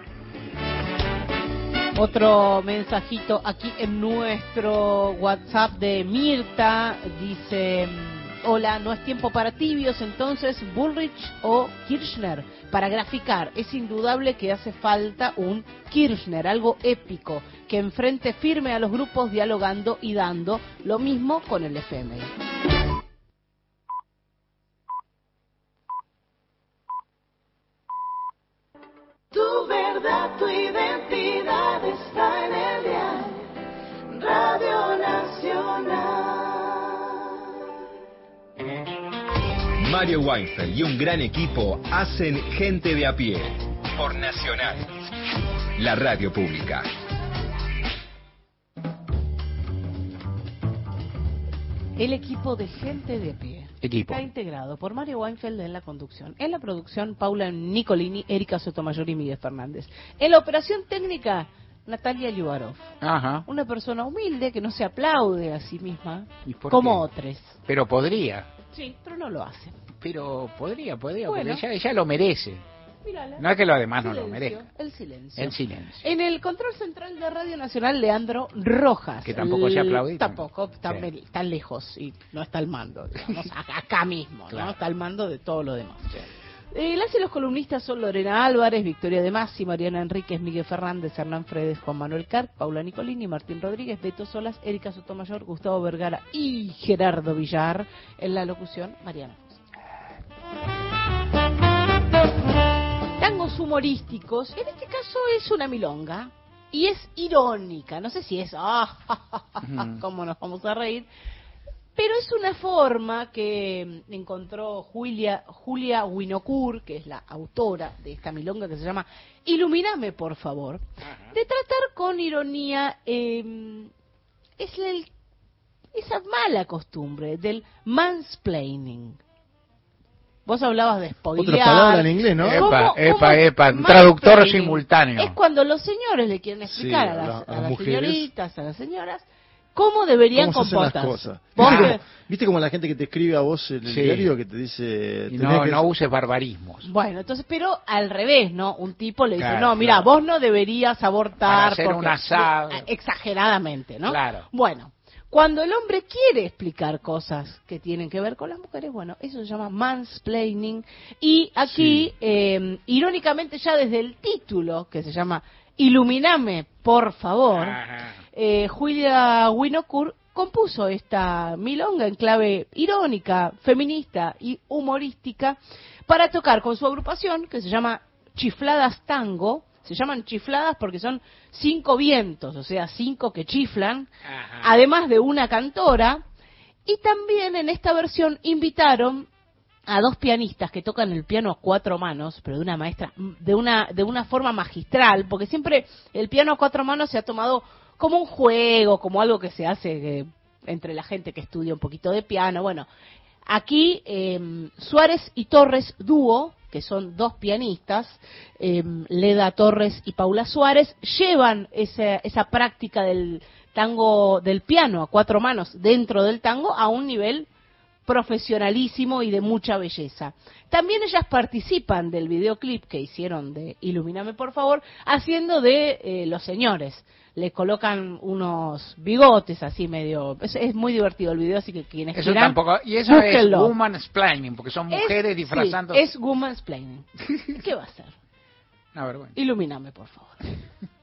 Otro mensajito aquí en nuestro WhatsApp de Mirta dice, hola, no es tiempo para tibios, entonces Bullrich o Kirchner. Para graficar, es indudable que hace falta un Kirchner, algo épico, que enfrente firme a los grupos dialogando y dando lo mismo con el FMI. Tu verdad, tu identidad está en el. Radio Nacional. Mario Weinfeld y un gran equipo hacen Gente de a pie por Nacional, la radio pública. El equipo de gente de pie. Equipo. Está integrado por Mario Weinfeld en la conducción. En la producción, Paula Nicolini, Erika Sotomayor y Miguel Fernández. En la operación técnica, Natalia Yubarov. Ajá. Una persona humilde que no se aplaude a sí misma, ¿Y por como qué? otros. Pero podría. Sí, pero no lo hace. Pero podría, podría, Bueno. porque ella, ella lo merece. No es que los demás no lo merezcan. El silencio. En silencio. En el control central de Radio Nacional, Leandro Rojas. Que tampoco se El- aplaude. Tampoco, está, Sí. me- está lejos y no está al mando, digamos, [LAUGHS] acá mismo, Claro. ¿no? Está al mando de todo lo demás. Eh, las y los columnistas son Lorena Álvarez, Victoria De Masi, Mariana Enríquez, Miguel Fernández, Hernán Fredes, Juan Manuel Carp, Paula Nicolini, Martín Rodríguez, Beto Solas, Erika Sotomayor, Gustavo Vergara y Gerardo Villar. En la locución, Mariana. Tangos humorísticos, en este caso es una milonga y es irónica, no sé si es, [LAUGHS] ah, cómo nos vamos a reír, pero es una forma que encontró Julia, Julia Winocour, que es la autora de esta milonga que se llama Ilumíname, por favor, de tratar con ironía eh, es el- esa mala costumbre del mansplaining. Vos hablabas de spoilear. Otra palabra en inglés, ¿no? ¿Cómo- Epa, cómo epa, epa, un traductor simultáneo. Es cuando los señores le quieren explicar Sí, a las, a la- a a las las mujeres. señoritas, a las señoras, cómo deberían ¿Cómo comportarse. ¿Viste, como, viste como la gente que te escribe a vos en el Sí. diario que te dice... Y no, que- no uses barbarismos. Bueno, entonces, pero al revés, ¿no? Un tipo le dice, Claro, no, mira, claro. vos no deberías abortar. Para hacer porque- un asado. Exageradamente, ¿no? Claro. Bueno, cuando el hombre quiere explicar cosas que tienen que ver con las mujeres, bueno, eso se llama mansplaining. Y aquí, eh, irónicamente, ya desde el título, que se llama Iluminame, por favor, eh, Julia Winocour compuso esta milonga en clave irónica, feminista y humorística para tocar con su agrupación que se llama Chifladas Tango. Se llaman chifladas porque son cinco vientos, o sea, cinco que chiflan, además de una cantora. Y también en esta versión invitaron a dos pianistas que tocan el piano a cuatro manos, pero de una maestra, de una, de una forma magistral, porque siempre el piano a cuatro manos se ha tomado como un juego, como algo que se hace eh, entre la gente que estudia un poquito de piano. Bueno, aquí eh, Suárez y Torres dúo, que son dos pianistas, eh, Leda Torres y Paula Suárez, llevan esa, esa práctica del tango, del piano a cuatro manos dentro del tango a un nivel profesionalísimo y de mucha belleza. También ellas participan del videoclip que hicieron de Ilumíname por favor, haciendo de eh, los señores. Le colocan unos bigotes así medio... Es, es muy divertido el video, así que quienes Eso quieran, tampoco. Y eso es woman's planning, porque son Es- mujeres sí, disfrazando. es woman's planning. [LAUGHS] ¿Qué va a hacer? Una vergüenza. Ilumíname, por favor. [LAUGHS]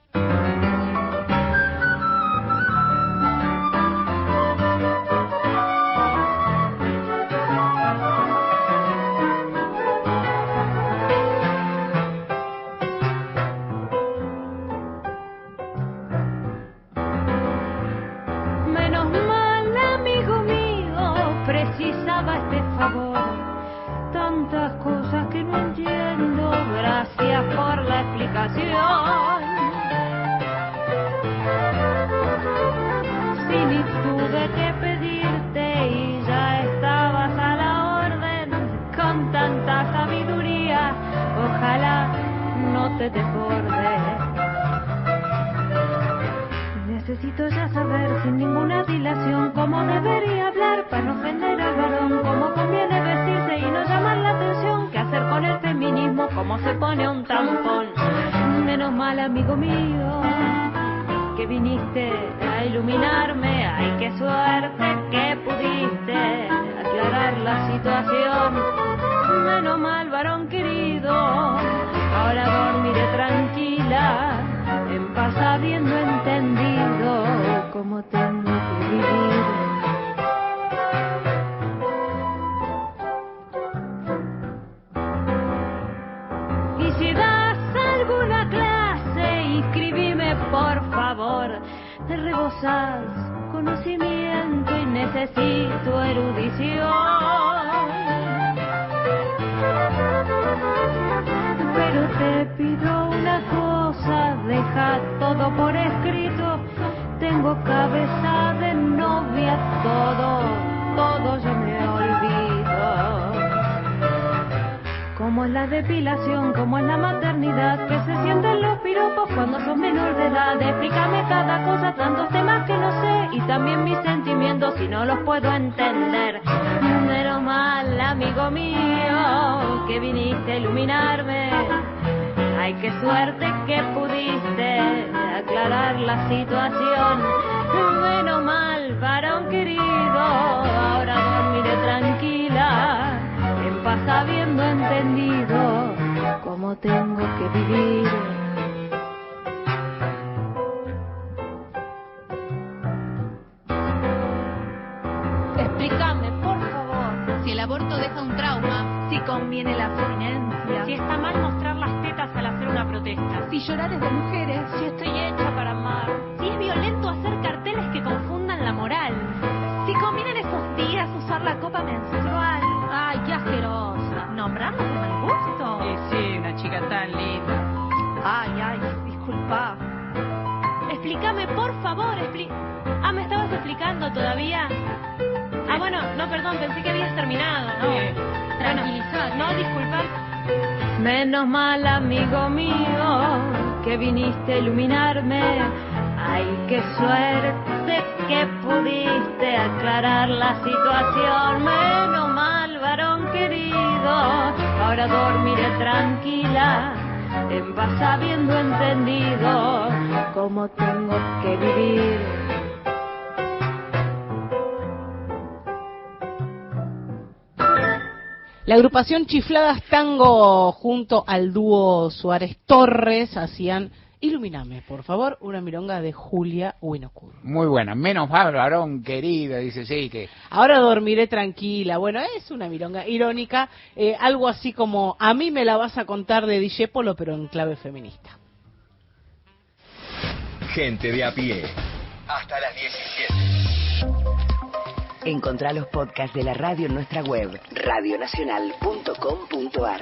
explicación. Que pedirte y ya estabas a la orden con tanta sabiduría. Ojalá no te. Necesito ya saber sin ninguna dilación cómo debería hablar para no ofender al varón, cómo conviene vestirse y no llamar la atención, qué hacer con el feminismo, cómo se pone un tampón. Menos mal, amigo mío, que viniste a iluminarme, ay, qué suerte que pudiste aclarar la situación. Menos mal, varón querido, ahora dormiré tranquila, en paz habiendo entendido cómo tengo que vivir. que gozas conocimiento y necesito erudición. Pero te pido una cosa, deja todo por escrito. Tengo cabeza de novia, todo, todo yo me olvido. Como es la depilación, como es la maternidad, que se sienten los piropos cuando son menor de edad. Explícame cada cosa, tantos temas que no sé, y también mis sentimientos si no los puedo entender. Pero mal, amigo mío, que viniste a iluminarme. Ay, qué suerte que pudiste aclarar la situación. Menos mal, varón querido, habiendo entendido cómo tengo que vivir. Explícame, por favor, si el aborto deja un trauma, si conviene la abstinencia, Si está mal mostrar las tetas al hacer una protesta. si llorar es de mujeres, Si estoy hecha para amar. Si es violento hacer carteles que confundan la moral. Si conviene en esos días usar la copa Explícame, por favor, expli... Ah, ¿me estabas explicando todavía? Ah, bueno, no, perdón, pensé que habías terminado. No, Tranquilizate. no, disculpa. Menos mal, amigo mío, que viniste a iluminarme. Ay, qué suerte que pudiste aclarar la situación. Menos mal, varón querido, ahora dormiré tranquila, en paz habiendo entendido cómo tengo que vivir. La agrupación Chifladas Tango junto al dúo Suárez Torres hacían Ilumíname, por favor, una milonga de Julia Winocur. Muy buena, menos mal, varón querido, dice, sí, que Ahora dormiré tranquila. Bueno, es una milonga irónica, eh, algo así como a mí me la vas a contar de Dijépolo, pero en clave feminista. Gente de a pie. Hasta las 17. Encontrá los podcasts de la radio en nuestra web, radionacional.com.ar.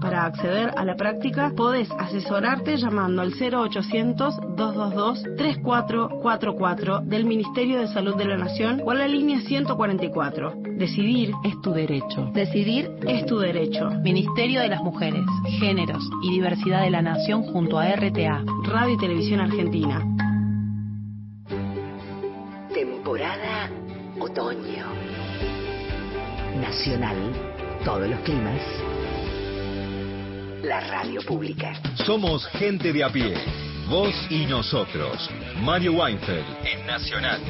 para acceder a la práctica, podés asesorarte llamando al 0800-222-3444 del Ministerio de Salud de la Nación o a la línea 144. Decidir es tu derecho. Decidir es tu derecho. Ministerio de las Mujeres, Géneros y Diversidad de la Nación junto a RTA, Radio y Televisión Argentina. Temporada otoño. Nacional, todos los climas. La radio pública. Somos gente de a pie. Vos y nosotros. Mario Weinfeld en Nacional.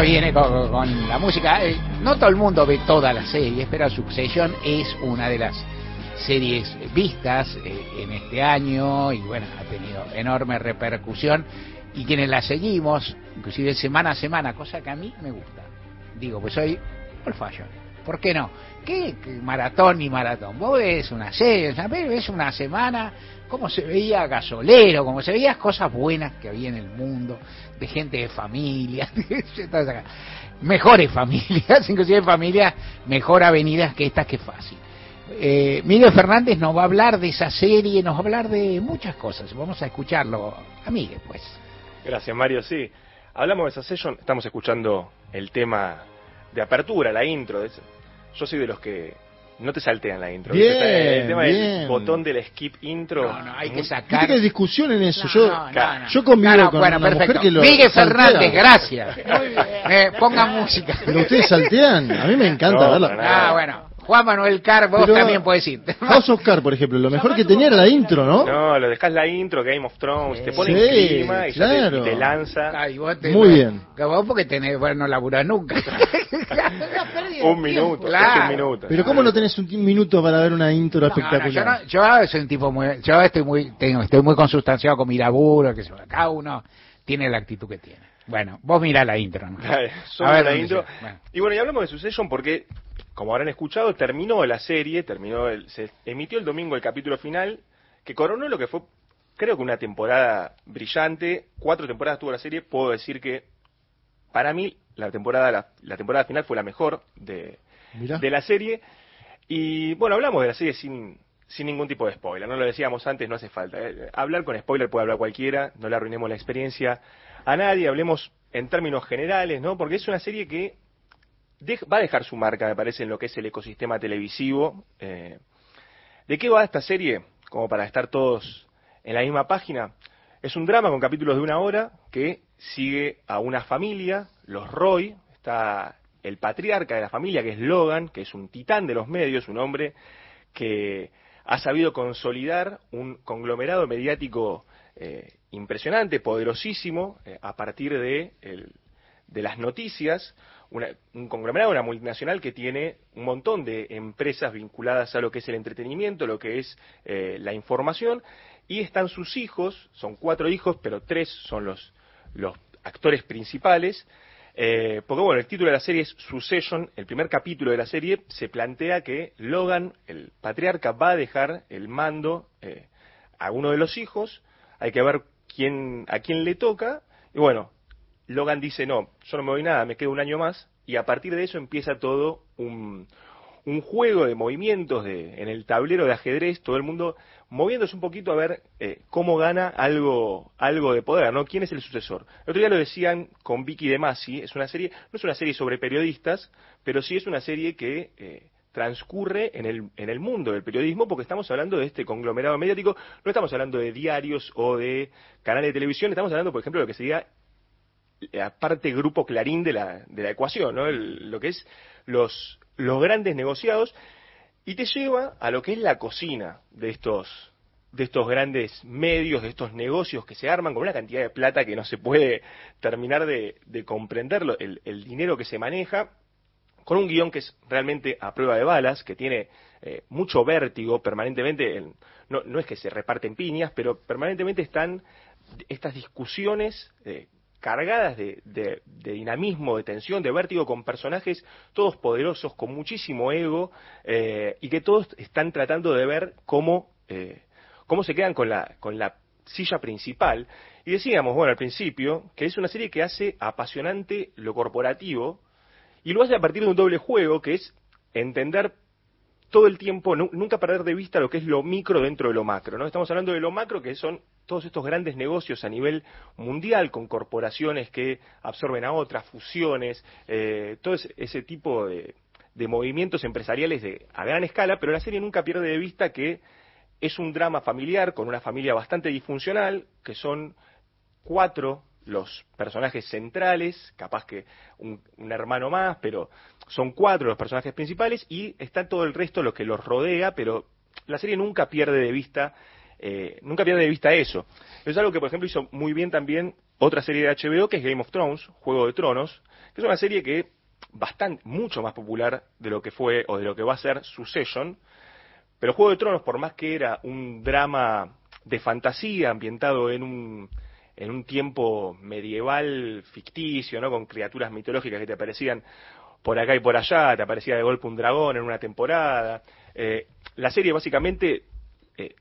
Viene con, la música. Eh, No todo el mundo ve todas las series, pero Succession es una de las series vistas eh, en este año y bueno, ha tenido enorme repercusión y quienes la seguimos, inclusive semana a semana, cosa que a mí me gusta. Digo, pues soy old. ¿Por qué no? ¿Qué, maratón ni maratón? Vos ves una serie, ves una semana, cómo se veía gasolero, cómo se veían cosas buenas que había en el mundo, de gente de familia, [LAUGHS] mejores familias, [LAUGHS] inclusive familias mejor avenidas que estas que fácil. Eh, Miguel Fernández nos va a hablar de esa serie, nos va a hablar de muchas cosas. Vamos a escucharlo a pues. Gracias, Mario. Sí, hablamos de esa session, estamos escuchando el tema de apertura, la intro. de ese- Yo soy de los que no te saltean la intro. Bien, el tema bien. del botón del skip intro. No, no, hay que muy- sacar. Hay discusión en eso. No, yo, no, no, yo convivo No, no, con bueno, una perfecto. mujer que lo Miguel saltea. Fernández, gracias. Eh, ponga música. Pero ustedes saltean. A mí me encanta No, verla. Ah, bueno. Juan Manuel Carr, vos Pero- también podés ir. [LAUGHS] House of Cards, por ejemplo, lo mejor que tenía era la intro, ¿no? No, lo dejas la intro, Game of Thrones, te pone Sí, en clima y ya te- claro. y te, lanza Ay, vos te- Muy bien. Vos porque tenés, bueno, no laburás nunca. [LAUGHS] [LAUGHS] un minuto, Claro. un minuto. Pero ¿cómo no tenés un minuto para ver una intro No, no, espectacular? yo, no- yo soy un tipo muy, yo estoy muy, tengo, estoy muy consustanciado con mi laburo, que se- cada uno tiene la actitud que tiene. Bueno, vos mirá la intro, ¿no? Dale, A ver la intro. Bueno. Y bueno, y hablamos de Succession porque, como habrán escuchado, terminó la serie, terminó el- se emitió el domingo el capítulo final, que coronó lo que fue, creo que una temporada brillante. Cuatro temporadas tuvo la serie. Puedo decir que, para mí, la temporada, la, la temporada final fue la mejor de, Mirá. de la serie. Y bueno, hablamos de la serie sin, sin ningún tipo de spoiler. No lo decíamos antes, no hace falta. Eh, Hablar con spoiler puede hablar cualquiera, no le arruinemos la experiencia a nadie. Hablemos en términos generales, ¿no? Porque es una serie que va a dejar su marca, me parece, en lo que es el ecosistema televisivo. Eh, ¿De qué va esta serie? Como para estar todos en la misma página. Es un drama con capítulos de una hora que sigue a una familia, los Roy, está el patriarca de la familia, que es Logan, que es un titán de los medios, un hombre que ha sabido consolidar un conglomerado mediático eh, impresionante, poderosísimo, eh, a partir de, las noticias, una- un conglomerado, una multinacional que tiene un montón de empresas vinculadas a lo que es el entretenimiento, lo que es eh, la información, y están sus hijos, son cuatro hijos, pero tres son los, los actores principales, eh, porque bueno, el título de la serie es Succession, el primer capítulo de la serie se plantea que Logan, el patriarca, va a dejar el mando eh, a uno de los hijos, hay que ver quién, a quién le toca, y bueno, Logan dice, no, yo no me voy nada, me quedo un año más, y a partir de eso empieza todo un, un juego de movimientos de, en el tablero de ajedrez, todo el mundo moviéndose un poquito a ver eh, cómo gana algo, algo de poder, ¿no? ¿Quién es el sucesor? El otro día lo decían con Vicky de Masi, es una serie, no es una serie sobre periodistas, pero sí es una serie que eh, transcurre en el, en el mundo del periodismo, porque estamos hablando de este conglomerado mediático, no estamos hablando de diarios o de canales de televisión, estamos hablando, por ejemplo, de lo que sería la parte grupo clarín de la, de la ecuación, ¿no? Lo que es los, grandes negociados, y te lleva a lo que es la cocina de estos, de estos grandes medios, de estos negocios que se arman con una cantidad de plata que no se puede terminar de, de comprenderlo, el dinero que se maneja, con un guion que es realmente a prueba de balas, que tiene eh, mucho vértigo permanentemente, no, no es que se reparten piñas, pero permanentemente están estas discusiones eh, cargadas de, de- de dinamismo, de tensión, de vértigo, con personajes todos poderosos, con muchísimo ego, eh, y que todos están tratando de ver cómo, eh, cómo se quedan con la, con la silla principal. Y decíamos, bueno, al principio, que es una serie que hace apasionante lo corporativo, y lo hace a partir de un doble juego, que es entender todo el tiempo, nu- nunca perder de vista lo que es lo micro dentro de lo macro, ¿no? Estamos hablando de lo macro, que son todos estos grandes negocios a nivel mundial, con corporaciones que absorben a otras, fusiones, eh, todo ese, ese tipo de, de movimientos empresariales de, a gran escala, pero la serie nunca pierde de vista que es un drama familiar, con una familia bastante disfuncional, que son cuatro los personajes centrales, capaz que un, un hermano más, pero son cuatro los personajes principales y está todo el resto lo que los rodea, pero la serie nunca pierde de vista, eh, nunca pierde de vista eso. Es algo que, por ejemplo, hizo muy bien también otra serie de HBO que es Game of Thrones, Juego de Tronos, que es una serie que bastante, mucho más popular de lo que fue o de lo que va a ser Succession, pero Juego de Tronos, por más que era un drama de fantasía ambientado en un, en un tiempo medieval ficticio, ¿no? Con criaturas mitológicas que te aparecían por acá y por allá, te aparecía de golpe un dragón en una temporada. Eh, la serie básicamente eh,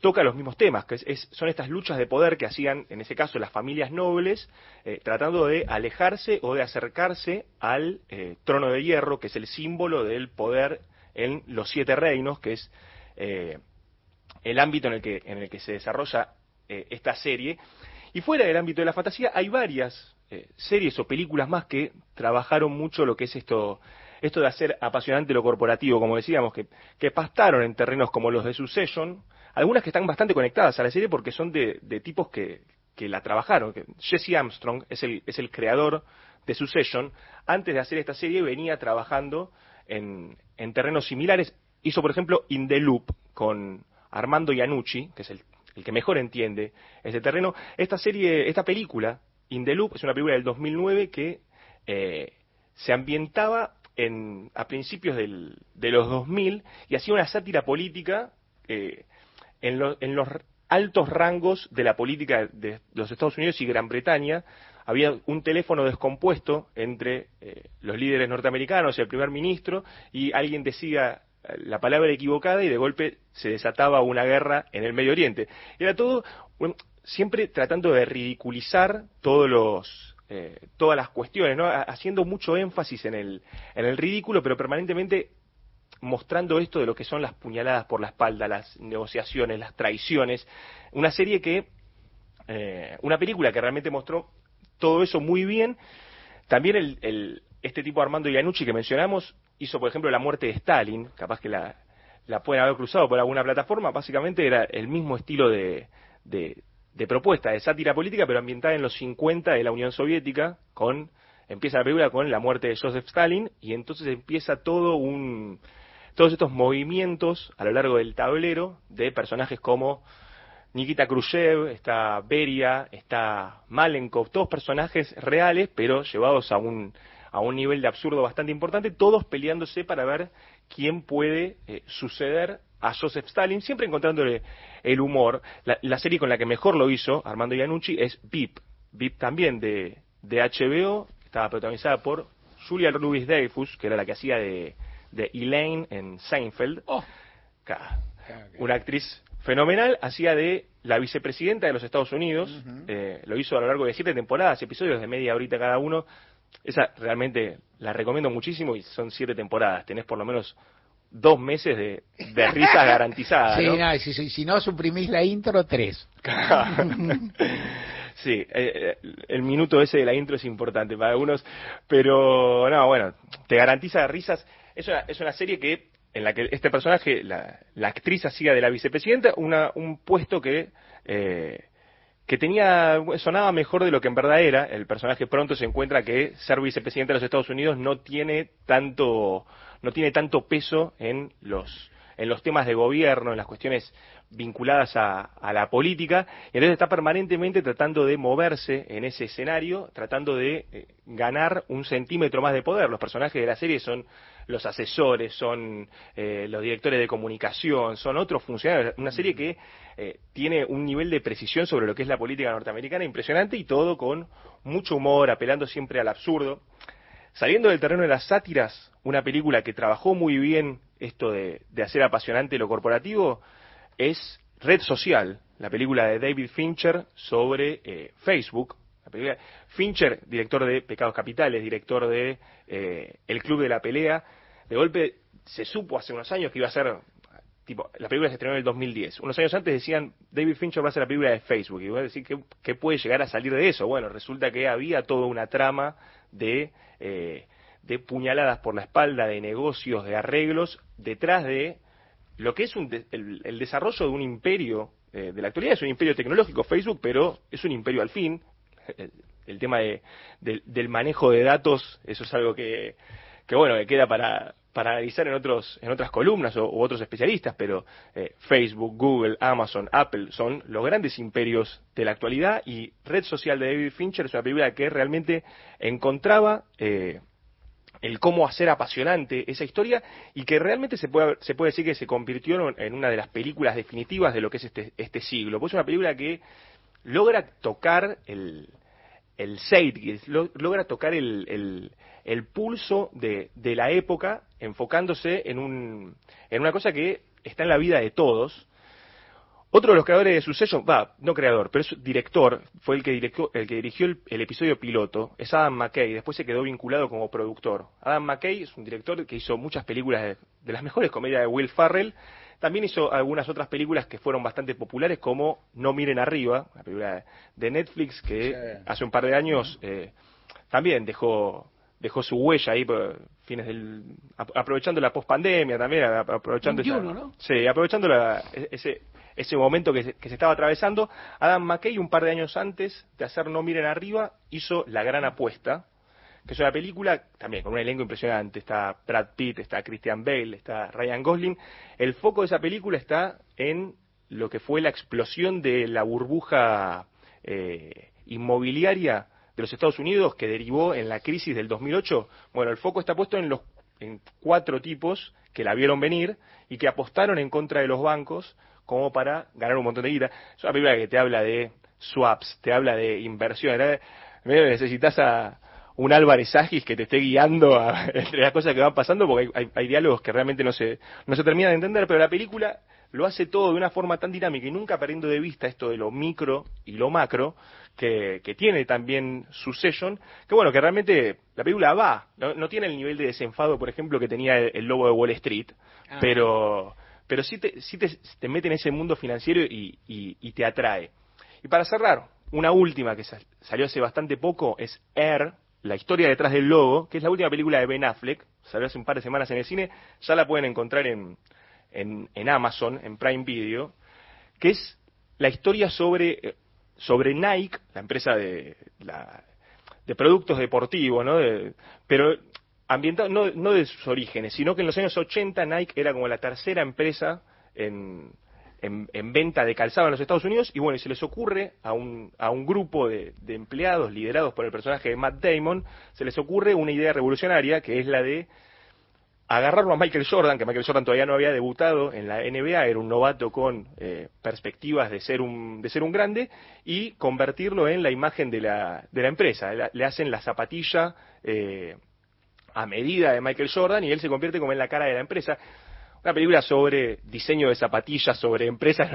toca los mismos temas, que son estas luchas de poder que hacían, en ese caso, las familias nobles, eh, tratando de alejarse o de acercarse al trono de hierro, que es el símbolo del poder en los siete reinos, que es el ámbito en el que, en el que se desarrolla esta serie. Y fuera del ámbito de la fantasía hay varias eh, series o películas más que trabajaron mucho lo que es esto, esto de hacer apasionante lo corporativo, como decíamos, que, que pastaron en terrenos como los de Succession, algunas que están bastante conectadas a la serie porque son de, tipos que, que la trabajaron. Jesse Armstrong es el, es el creador de Succession. Antes de hacer esta serie venía trabajando en, en terrenos similares. Hizo, por ejemplo, In the Loop con Armando Iannucci, que es el, el que mejor entiende ese terreno. Esta serie, esta película, In es una película del 2009 que eh, se ambientaba en, a principios del, de los 2000 y hacía una sátira política eh, en, lo- en los altos rangos de la política de los Estados Unidos y Gran Bretaña. Había un teléfono descompuesto entre eh, los líderes norteamericanos el primer ministro y alguien decía la palabra equivocada y de golpe se desataba una guerra en el Medio Oriente. Era todo bueno, siempre tratando de ridiculizar todos los eh, todas las cuestiones, ¿no? Ha- haciendo mucho énfasis en el en el ridículo, pero permanentemente mostrando esto de lo que son las puñaladas por la espalda, las negociaciones, las traiciones. Una serie que, eh, una película que realmente mostró todo eso muy bien. También el, el- este tipo Armando Iannucci que mencionamos hizo, por ejemplo, La muerte de Stalin, capaz que la, la pueden haber cruzado por alguna plataforma. Básicamente era el mismo estilo de, de, de propuesta, de sátira política, pero ambientada en los 50 de la Unión Soviética, con empieza la película con la muerte de Joseph Stalin y entonces empieza todo un todos estos movimientos a lo largo del tablero de personajes como Nikita Khrushchev, está Beria, está Malenkov, todos personajes reales, pero llevados a un, a un nivel de absurdo bastante importante, todos peleándose para ver quién puede eh, suceder a Joseph Stalin, siempre encontrándole el humor. La, la serie con la que mejor lo hizo Armando Iannucci es VIP, VIP también de, de HBO, estaba protagonizada por Julia Louis Dreyfus, que era la que hacía de, de Elaine en Seinfeld. Ca- Una actriz fenomenal, hacía de la vicepresidenta de los Estados Unidos, eh, lo hizo a lo largo de siete temporadas, episodios de media horita cada uno. Esa realmente la recomiendo muchísimo y son siete temporadas, tenés por lo menos dos meses de, de risas [LAUGHS] garantizadas. Sí, ¿no? no, y si, si- si no suprimís la intro, tres. [LAUGHS] Sí, eh, eh, el minuto ese de la intro es importante para algunos, pero no, bueno, te garantiza risas. Es una, es una serie que en la que este personaje, la, la actriz hacía de la vicepresidenta, una, un puesto que eh, que tenía sonaba mejor de lo que en verdad era. El personaje pronto se encuentra que ser vicepresidente de los Estados Unidos no tiene tanto no tiene tanto peso en los en los temas de gobierno, en las cuestiones vinculadas a, la política, entonces está permanentemente tratando de moverse en ese escenario, tratando de eh, ganar un centímetro más de poder. Los personajes de la serie son los asesores, son eh, los directores de comunicación, son otros funcionarios. Una serie que eh, tiene un nivel de precisión sobre lo que es la política norteamericana impresionante y todo con mucho humor, apelando siempre al absurdo. Saliendo del terreno de las sátiras, una película que trabajó muy bien esto de, de hacer apasionante lo corporativo es Red Social, la película de David Fincher sobre eh, Facebook. La película- Fincher, director de Pecados Capitales, director de eh, El Club de la Pelea, de golpe se supo hace unos años que iba a ser tipo, la película se estrenó en el 2010. Unos años antes decían, David Fincher va a ser la película de Facebook. Y voy a decir, ¿qué, puede llegar a salir de eso? Bueno, resulta que había toda una trama de, eh, de puñaladas por la espalda, de negocios, de arreglos, detrás de lo que es un de- el, el desarrollo de un imperio eh, de la actualidad. Es un imperio tecnológico, Facebook, pero es un imperio al fin. El, tema de, del- manejo de datos, eso es algo que, que bueno, que queda para, para analizar en otros en otras columnas o, u otros especialistas, pero eh, Facebook, Google, Amazon, Apple son los grandes imperios de la actualidad y Red Social de David Fincher es una película que realmente encontraba eh, el cómo hacer apasionante esa historia y que realmente se puede, se puede decir que se convirtió en en una de las películas definitivas de lo que es este, este siglo. Pues es una película que logra tocar el, el zeitgeist, lo- logra tocar el, el, el pulso de, de la época, enfocándose en, un, en una cosa que está en la vida de todos. Otro de los creadores de Succession, va, no creador, pero es director, fue el que dirigió, el que dirigió el, el episodio piloto, es Adam McKay, después se quedó vinculado como productor. Adam McKay es un director que hizo muchas películas de, de las mejores comedias de Will Farrell, también hizo algunas otras películas que fueron bastante populares, como No miren arriba, una película de Netflix que hace un par de años eh, también dejó dejó su huella ahí fines del ap- aprovechando la pospandemia también aprovechando esa- 21, ¿no? sí aprovechando la- e- ese ese momento que se, que se estaba atravesando. Adam McKay un par de años antes de hacer No miren arriba hizo La gran apuesta que es una película también con un elenco impresionante está Brad Pitt está Christian Bale está Ryan Gosling el foco de esa película está en lo que fue la explosión de la burbuja eh, inmobiliaria de los Estados Unidos que derivó en la crisis del 2008. Bueno, el foco está puesto en los en cuatro tipos que la vieron venir y que apostaron en contra de los bancos como para ganar un montón de guita. Es una película que te habla de swaps, te habla de inversión. necesitas a un Álvarez Agis que te esté guiando a- [LAUGHS] entre las cosas que van pasando porque hay, hay- hay diálogos que realmente no se, no se terminan de entender, pero la película lo hace todo de una forma tan dinámica y nunca perdiendo de vista esto de lo micro y lo macro que, que tiene también su session, que bueno, que realmente la película va, no, no tiene el nivel de desenfado, por ejemplo, que tenía el, el Lobo de Wall Street, Ah. pero pero sí te, sí te, te mete en ese mundo financiero y, y- y te atrae. Y para cerrar, una última que sa- salió hace bastante poco es Air, la historia detrás del logo, que es la última película de Ben Affleck, salió hace un par de semanas en el cine, ya la pueden encontrar en, en, en Amazon, en Prime Video, que es la historia sobre, eh, sobre Nike, la empresa de, la, de productos deportivos, ¿no? De- pero ambientado no, no de sus orígenes, sino que en los años 80 Nike era como la tercera empresa en, en, en venta de calzado en los Estados Unidos y bueno, y se les ocurre a un, a un grupo de, de empleados liderados por el personaje de Matt Damon, se les ocurre una idea revolucionaria que es la de agarrarlo a Michael Jordan, que Michael Jordan todavía no había debutado en la NBA, era un novato con eh, perspectivas de ser un de ser un grande y convertirlo en la imagen de la de la empresa. Le, le hacen la zapatilla eh, a medida de Michael Jordan y él se convierte como en la cara de la empresa. Una película sobre diseño de zapatillas, sobre empresas,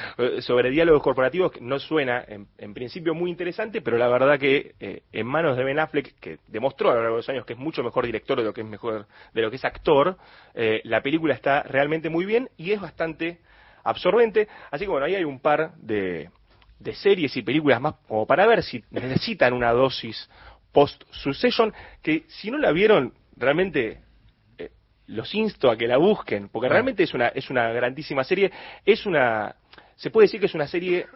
[LAUGHS] sobre diálogos corporativos, que no suena en, en principio muy interesante, pero la verdad que eh, en manos de Ben Affleck, que demostró a lo largo de los años que es mucho mejor director de lo que es mejor, de lo que es actor, eh, la película está realmente muy bien y es bastante absorbente. Así que bueno, ahí hay un par de, de series y películas más como para ver si necesitan una dosis post succession que si no la vieron realmente los insto a que la busquen porque realmente es una es una grandísima serie. Es una se puede decir que es una serie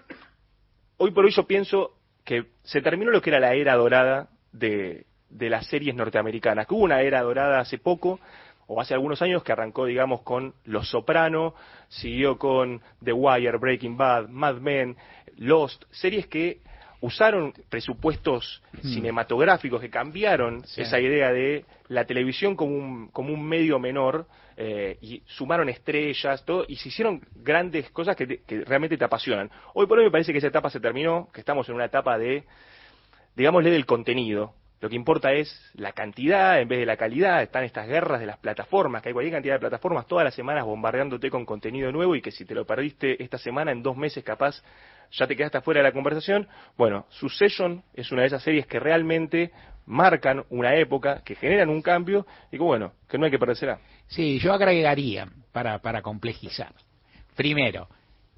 hoy por hoy yo pienso que se terminó lo que era la era dorada de, de las series norteamericanas que hubo una era dorada hace poco o hace algunos años que arrancó, digamos, con Los Soprano, siguió con The Wire, Breaking Bad, Mad Men, Lost, series que usaron presupuestos cinematográficos que cambiaron Sí. esa idea de la televisión como un, como un medio menor eh, y sumaron estrellas, todo, y se hicieron grandes cosas que, te- que realmente te apasionan. Hoy por hoy me parece que esa etapa se terminó, que estamos en una etapa de, digámosle, del contenido. Lo que importa es la cantidad en vez de la calidad. Están estas guerras de las plataformas, que hay cualquier cantidad de plataformas todas las semanas bombardeándote con contenido nuevo y que si te lo perdiste esta semana, en dos meses capaz ya te quedaste fuera de la conversación. Bueno, Succession es una de esas series que realmente marcan una época, que generan un cambio y que bueno, que no hay que perdérsela. Sí, yo agregaría para, para complejizar. Primero,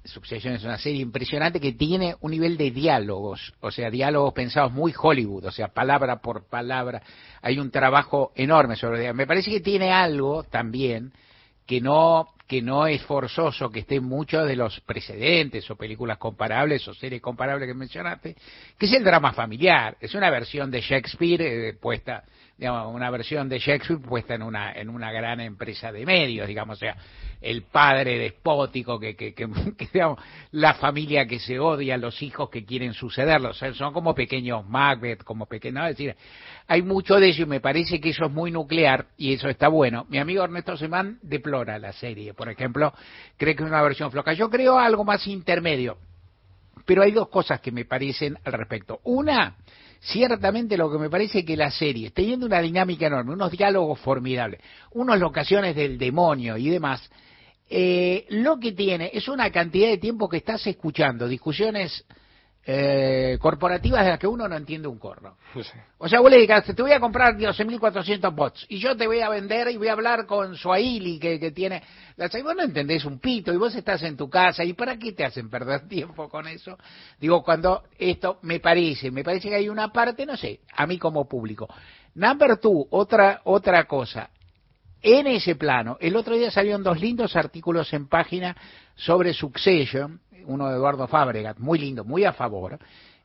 Succession es una serie impresionante que tiene un nivel de diálogos, o sea, diálogos pensados muy Hollywood, o sea, palabra por palabra. Hay un trabajo enorme sobre Me parece que tiene algo también que no que no es forzoso que esté en muchos de los precedentes o películas comparables o series comparables que mencionaste, que es el drama familiar. Es una versión de Shakespeare eh, puesta, digamos, una versión de Shakespeare puesta en una en una gran empresa de medios, digamos, o sea, el padre despótico que, que, que, [LAUGHS] que, digamos, la familia que se odia, los hijos que quieren sucederlos, o sea, son como pequeños Macbeth, como pequeños, es decir, hay mucho de eso y me parece que eso es muy nuclear y eso está bueno. Mi amigo Ernesto Semán deplora la serie, por ejemplo, cree que es una versión floja. Yo creo algo más intermedio, pero hay dos cosas que me parecen al respecto. Una, ciertamente lo que me parece que la serie, teniendo una dinámica enorme, unos diálogos formidables, unas locaciones del demonio y demás, eh, lo que tiene es una cantidad de tiempo que estás escuchando discusiones eh, corporativas de las que uno no entiende un corno. O sea, vos le digas, te voy a comprar 12.400 bots y yo te voy a vender y voy a hablar con Swahili que, que tiene... Las, y vos no entendés un pito y vos estás en tu casa y ¿para qué te hacen perder [LAUGHS] tiempo con eso? Digo, cuando esto me parece, me parece que hay una parte, no sé, a mí como público, Number two, otra, otra cosa. En ese plano, el otro día salieron dos lindos artículos en página sobre Succession, uno de Eduardo Fabregat, muy lindo, muy a favor,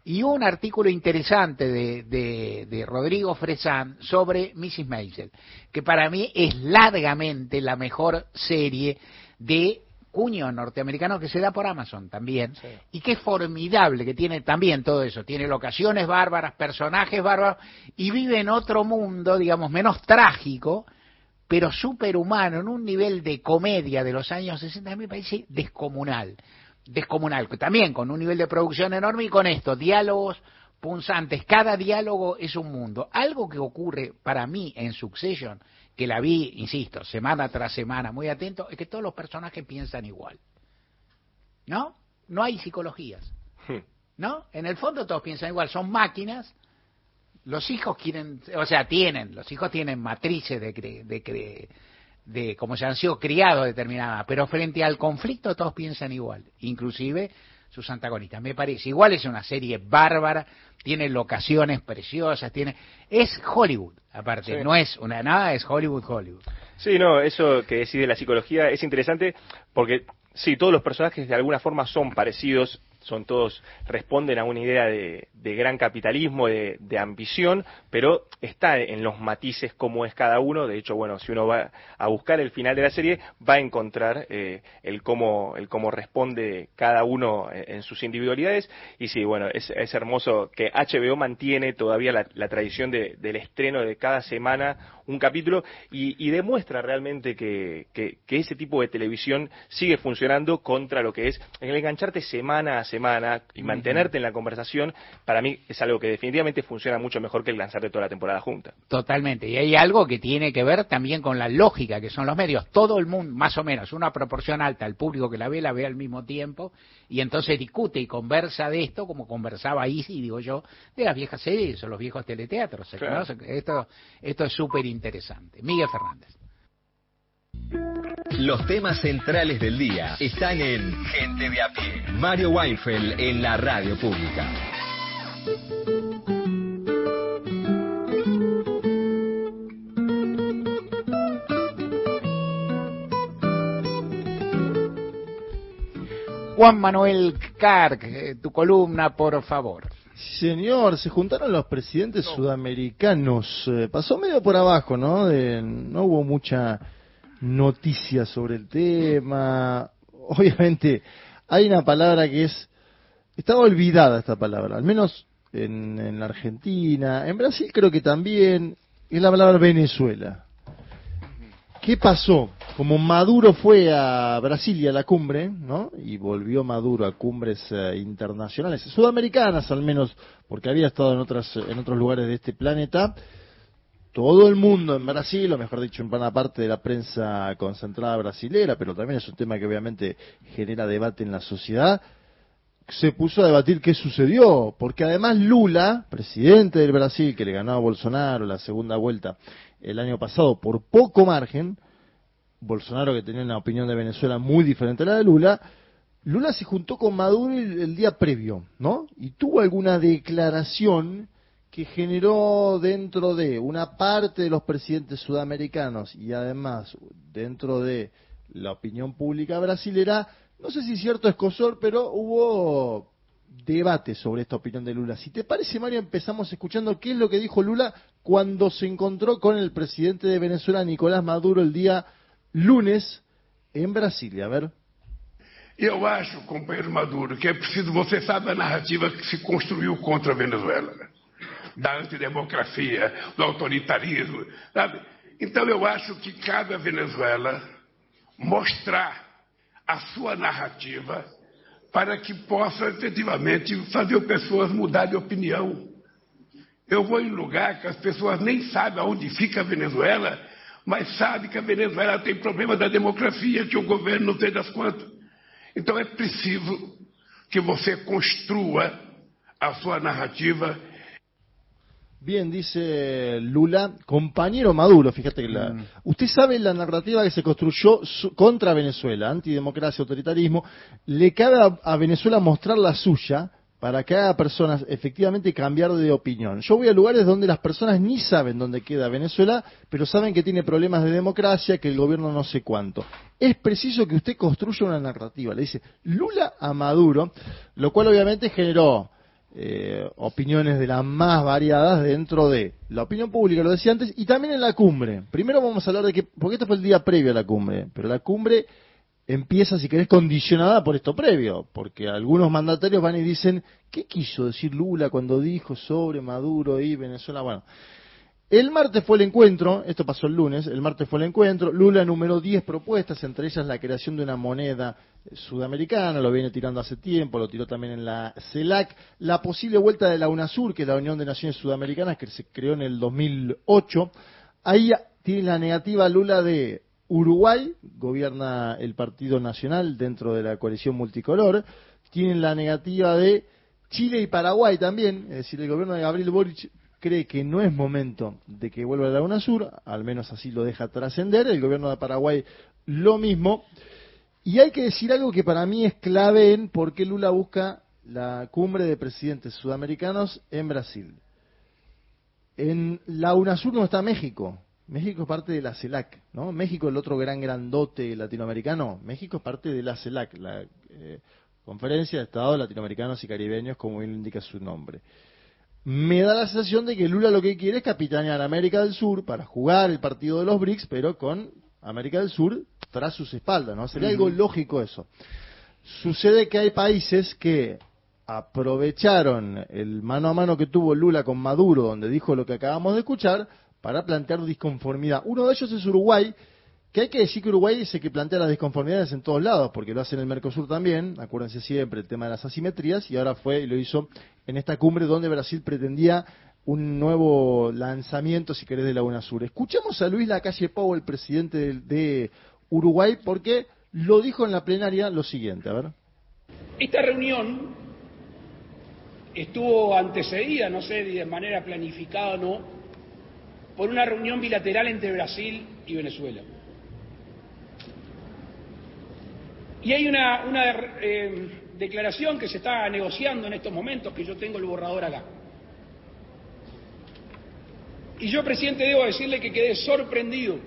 y un artículo interesante de, de, de Rodrigo Fresán sobre Mrs. Maisel, que para mí es largamente la mejor serie de cuño norteamericano que se da por Amazon también, y que es formidable, que tiene también todo eso, tiene locaciones bárbaras, personajes bárbaros, y vive en otro mundo, digamos, menos trágico, pero superhumano, en un nivel de comedia de los años 60, a mí me parece descomunal, descomunal, también con un nivel de producción enorme y con esto, diálogos punzantes, cada diálogo es un mundo. Algo que ocurre para mí en Succession, que la vi, insisto, semana tras semana, muy atento, es que todos los personajes piensan igual. ¿No? No hay psicologías. ¿No? En el fondo todos piensan igual, son máquinas. Los hijos quieren, o sea, tienen, los hijos tienen matrices de, cre- de, cre- de como se han sido criados determinadas, pero frente al conflicto todos piensan igual, inclusive sus antagonistas. Me parece, igual es una serie bárbara, tiene locaciones preciosas, tiene es Hollywood, aparte, Sí. no es una nada, es Hollywood, Hollywood. Sí, no, eso que decís de la psicología es interesante porque sí, todos los personajes de alguna forma son parecidos, son todos, responden a una idea de, de gran capitalismo, de, ambición, pero está en los matices cómo es cada uno. De hecho, bueno, si uno va a buscar el final de la serie, va a encontrar eh, el cómo el cómo responde cada uno en, en sus individualidades. Y sí, bueno, es, es hermoso que HBO mantiene todavía la, tradición de- del estreno de cada semana un capítulo y, y demuestra realmente que- que ese tipo de televisión sigue funcionando contra lo que es el engancharte semana a semana y mantenerte en la conversación. Para mí es algo que definitivamente funciona mucho mejor que el lanzarte toda la temporada junta. Totalmente. Y hay algo que tiene que ver también con la lógica, que son los medios. Todo el mundo, más o menos, una proporción alta, el público que la ve, la ve al mismo tiempo, y entonces discute y conversa de esto, como conversaba Isi, digo yo, de las viejas series o los viejos teleteatros. ¿se Claro. Esto, esto es súper interesante. Miguel Fernández. Los temas centrales del día están en Gente de a pie. Mario Weinfeld en la radio pública. Juan Manuel Carc, eh, tu columna, por favor. Señor, se juntaron los presidentes sudamericanos. Eh, pasó medio por abajo, ¿no? De- no hubo mucha noticia sobre el tema. Obviamente, hay una palabra que es. Estaba olvidada esta palabra, al menos en, la Argentina. En Brasil creo que también. Es la palabra Venezuela. ¿Qué pasó? Como Maduro fue a Brasil y a la cumbre, ¿no? Y volvió Maduro a cumbres eh, internacionales, sudamericanas al menos, porque había estado en otras en otros lugares de este planeta. Todo el mundo en Brasil, o mejor dicho, en buena parte de la prensa concentrada brasilera, pero también es un tema que obviamente genera debate en la sociedad, se puso a debatir qué sucedió, porque además Lula, presidente del Brasil, que le ganó a Bolsonaro la segunda vuelta el año pasado por poco margen, Bolsonaro que tenía una opinión de Venezuela muy diferente a la de Lula, Lula se juntó con Maduro el, el día previo, ¿no? Y tuvo alguna declaración que generó dentro de una parte de los presidentes sudamericanos y además dentro de la opinión pública brasilera, no sé si cierto escosor, pero hubo debate sobre esta opinión de Lula. Si te parece, Mario, empezamos escuchando qué es lo que dijo Lula cuando se encontrou con el presidente de Venezuela, Nicolás Maduro, el día lunes en Brasilia. A ver. Eu acho, companheiro Maduro, que é preciso, você sabe a narrativa que se construiu contra a Venezuela? Da antidemocracia, do autoritarismo, sabe? Então eu acho que cabe à Venezuela mostrar a sua narrativa para que possa efetivamente fazer pessoas mudar de opinião. Eu vou em lugar que as pessoas nem sabem aonde fica a Venezuela, mas sabem que a Venezuela tem problema da democracia, que o governo não sei das quantas. Então é preciso que você construa a sua narrativa Bien, dice Lula, compañero Maduro, fíjate que la... Usted sabe la narrativa que se construyó su- contra Venezuela, antidemocracia, autoritarismo, le cabe a, a Venezuela mostrar la suya, para que haga personas efectivamente cambiar de opinión. Yo voy a lugares donde las personas ni saben dónde queda Venezuela, pero saben que tiene problemas de democracia, que el gobierno no sé cuánto. Es preciso que usted construya una narrativa. Le dice Lula a Maduro, lo cual obviamente generó eh, opiniones de las más variadas dentro de la opinión pública, lo decía antes, y también en la cumbre. Primero vamos a hablar de que, porque este fue el día previo a la cumbre, pero la cumbre empieza, si querés, condicionada por esto previo, porque algunos mandatarios van y dicen, ¿qué quiso decir Lula cuando dijo sobre Maduro y Venezuela? Bueno, el martes fue el encuentro, esto pasó el lunes, el martes fue el encuentro, Lula enumeró 10 propuestas, entre ellas la creación de una moneda sudamericana, lo viene tirando hace tiempo, lo tiró también en la CELAC, la posible vuelta de la UNASUR, que es la Unión de Naciones Sudamericanas, que se creó en el 2008, ahí tiene la negativa Lula de Uruguay, gobierna el Partido Nacional dentro de la coalición multicolor, tienen la negativa de Chile y Paraguay también, es decir, el gobierno de Gabriel Boric cree que no es momento de que vuelva la UNASUR, al menos así lo deja trascender, el gobierno de Paraguay lo mismo, y hay que decir algo que para mí es clave en por qué Lula busca la cumbre de presidentes sudamericanos en Brasil. En la UNASUR no está México, México es parte de la CELAC, ¿no? México, el otro gran grandote latinoamericano, México es parte de la CELAC, la eh, Conferencia de Estados Latinoamericanos y Caribeños, como bien indica su nombre. Me da la sensación de que Lula lo que quiere es capitanear América del Sur para jugar el partido de los BRICS, pero con América del Sur tras sus espaldas, ¿no? Sería algo lógico eso. Sucede que hay países que aprovecharon el mano a mano que tuvo Lula con Maduro, donde dijo lo que acabamos de escuchar, para plantear disconformidad. Uno de ellos es Uruguay, que hay que decir que Uruguay es el que plantea las disconformidades en todos lados, porque lo hace en el Mercosur también, acuérdense siempre el tema de las asimetrías, y ahora fue y lo hizo en esta cumbre donde Brasil pretendía un nuevo lanzamiento, si querés, de la UNASUR. Escuchamos a Luis Lacalle Pou, el presidente de, Uruguay, porque lo dijo en la plenaria lo siguiente, a ver. Esta reunión estuvo antecedida, no sé de manera planificada o no, por una reunión bilateral entre Brasil y Venezuela. Y hay una, una eh, declaración que se está negociando en estos momentos, que yo tengo el borrador acá. Y yo, presidente, debo decirle que quedé sorprendido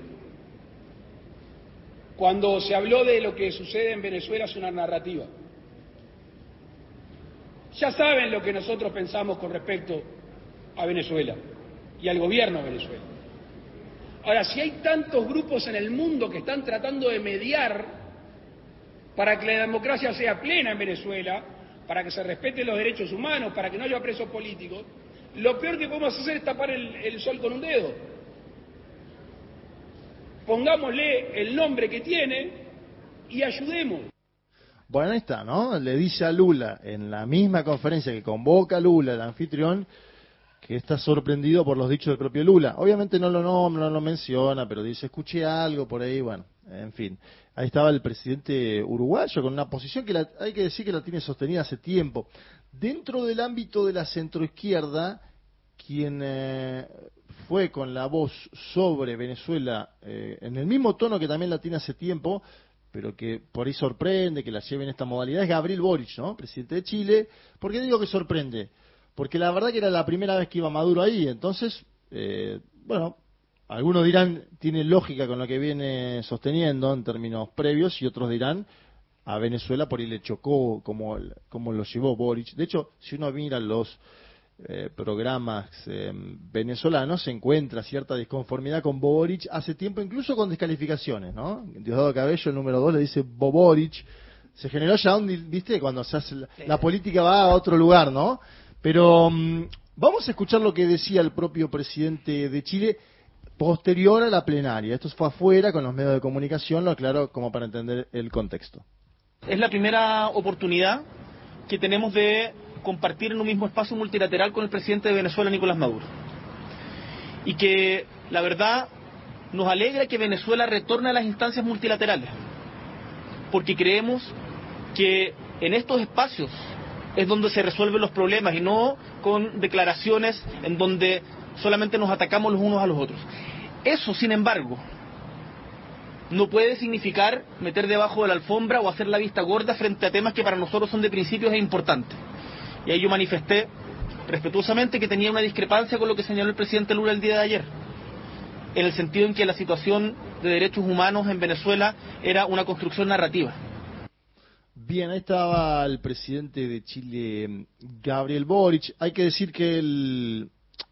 cuando se habló de lo que sucede en Venezuela es una narrativa. Ya saben lo que nosotros pensamos con respecto a Venezuela y al gobierno de Venezuela. Ahora, si hay tantos grupos en el mundo que están tratando de mediar para que la democracia sea plena en Venezuela, para que se respeten los derechos humanos, para que no haya presos políticos, lo peor que podemos hacer es tapar el, sol con un dedo. Pongámosle el nombre que tiene y ayudemos. Bueno, ahí está, ¿no? Le dice a Lula en la misma conferencia que convoca a Lula, el anfitrión, que está sorprendido por los dichos del propio Lula. Obviamente no lo nombra, no lo menciona, pero dice, escuché algo por ahí, bueno, en fin. Ahí estaba el presidente uruguayo con una posición que la, hay que decir que la tiene sostenida hace tiempo. Dentro del ámbito de la centroizquierda, quien eh, fue con la voz sobre Venezuela eh, en el mismo tono que también la tiene hace tiempo, pero que por ahí sorprende que la lleve en esta modalidad, es Gabriel Boric, ¿no? Presidente de Chile. ¿Por qué digo que sorprende? Porque la verdad que era la primera vez que iba Maduro ahí, entonces, eh, bueno, algunos dirán, tiene lógica con lo que viene sosteniendo en términos previos, y otros dirán, a Venezuela por ahí le chocó como, como lo llevó Boric. De hecho, si uno mira los eh, programas eh, venezolanos, se encuentra cierta disconformidad con Boric hace tiempo, incluso con descalificaciones, ¿no? Diosdado Cabello, el número 2, le dice Boboric. Se generó ya un, viste, cuando se hace la, la política va a otro lugar, ¿no? Pero um, vamos a escuchar lo que decía el propio presidente de Chile posterior a la plenaria. Esto fue afuera con los medios de comunicación, lo aclaro como para entender el contexto. Es la primera oportunidad que tenemos de compartir en un mismo espacio multilateral con el presidente de Venezuela, Nicolás Maduro. Y que, la verdad, nos alegra que Venezuela retorne a las instancias multilaterales, porque creemos que en estos espacios es donde se resuelven los problemas y no con declaraciones en donde solamente nos atacamos los unos a los otros. Eso, sin embargo, no puede significar meter debajo de la alfombra o hacer la vista gorda frente a temas que para nosotros son de principios e importantes. Y ahí yo manifesté respetuosamente que tenía una discrepancia con lo que señaló el presidente Lula el día de ayer, en el sentido en que la situación de derechos humanos en Venezuela era una construcción narrativa. Bien, ahí estaba el presidente de Chile, Gabriel Boric. Hay que decir que el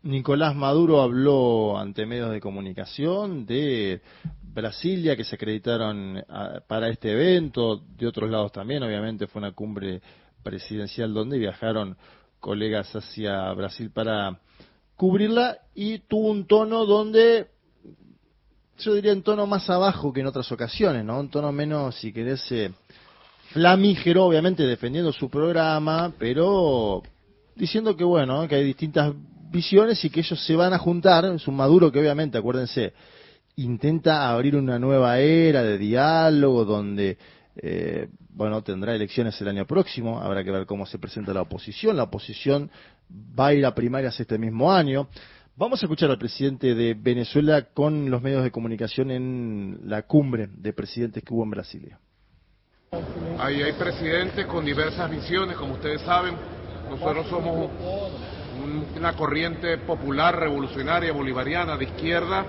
Nicolás Maduro habló ante medios de comunicación de Brasilia, que se acreditaron ah, para este evento, de otros lados también, obviamente fue una cumbre presidencial donde viajaron colegas hacia Brasil para cubrirla y tuvo un tono donde yo diría un tono más abajo que en otras ocasiones, ¿no? Un tono menos, si querés, eh, flamígero, obviamente defendiendo su programa, pero diciendo que bueno, que hay distintas visiones y que ellos se van a juntar, es un Maduro que obviamente, acuérdense, intenta abrir una nueva era de diálogo donde eh, bueno, tendrá elecciones el año próximo, habrá que ver cómo se presenta la oposición. La oposición va a ir a primarias este mismo año. Vamos a escuchar al presidente de Venezuela con los medios de comunicación en la cumbre de presidentes que hubo en Brasilia. Ahí hay presidentes con diversas visiones, como ustedes saben. Nosotros somos una corriente popular, revolucionaria, bolivariana, de izquierda,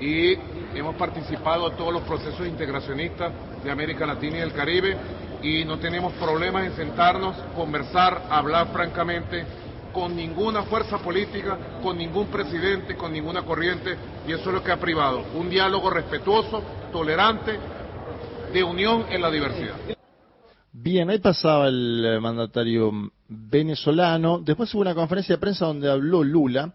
y hemos participado en todos los procesos integracionistas de América Latina y del Caribe y no tenemos problemas en sentarnos, conversar, hablar francamente con ninguna fuerza política, con ningún presidente, con ninguna corriente, y eso es lo que ha privado. Un diálogo respetuoso, tolerante, de unión en la diversidad. Bien, ahí pasaba el eh, mandatario venezolano. Después hubo una conferencia de prensa donde habló Lula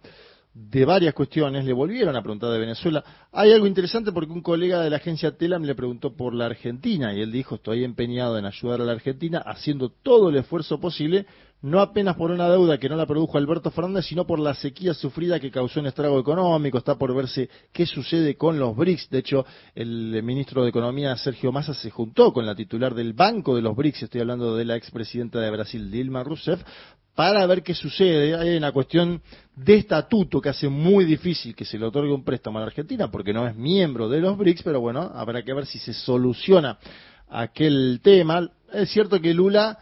de varias cuestiones, le volvieron a preguntar de Venezuela. Hay algo interesante porque un colega de la agencia Telam le preguntó por la Argentina y él dijo, estoy empeñado en ayudar a la Argentina haciendo todo el esfuerzo posible, no apenas por una deuda que no la produjo Alberto Fernández, sino por la sequía sufrida que causó un estrago económico. Está por verse qué sucede con los BRICS. De hecho, el ministro de Economía, Sergio Massa, se juntó con la titular del Banco de los BRICS, estoy hablando de la expresidenta de Brasil, Dilma Rousseff, para ver qué sucede. Hay una cuestión de estatuto que hace muy difícil que se le otorgue un préstamo a la Argentina porque no es miembro de los BRICS, pero bueno, habrá que ver si se soluciona aquel tema. Es cierto que Lula,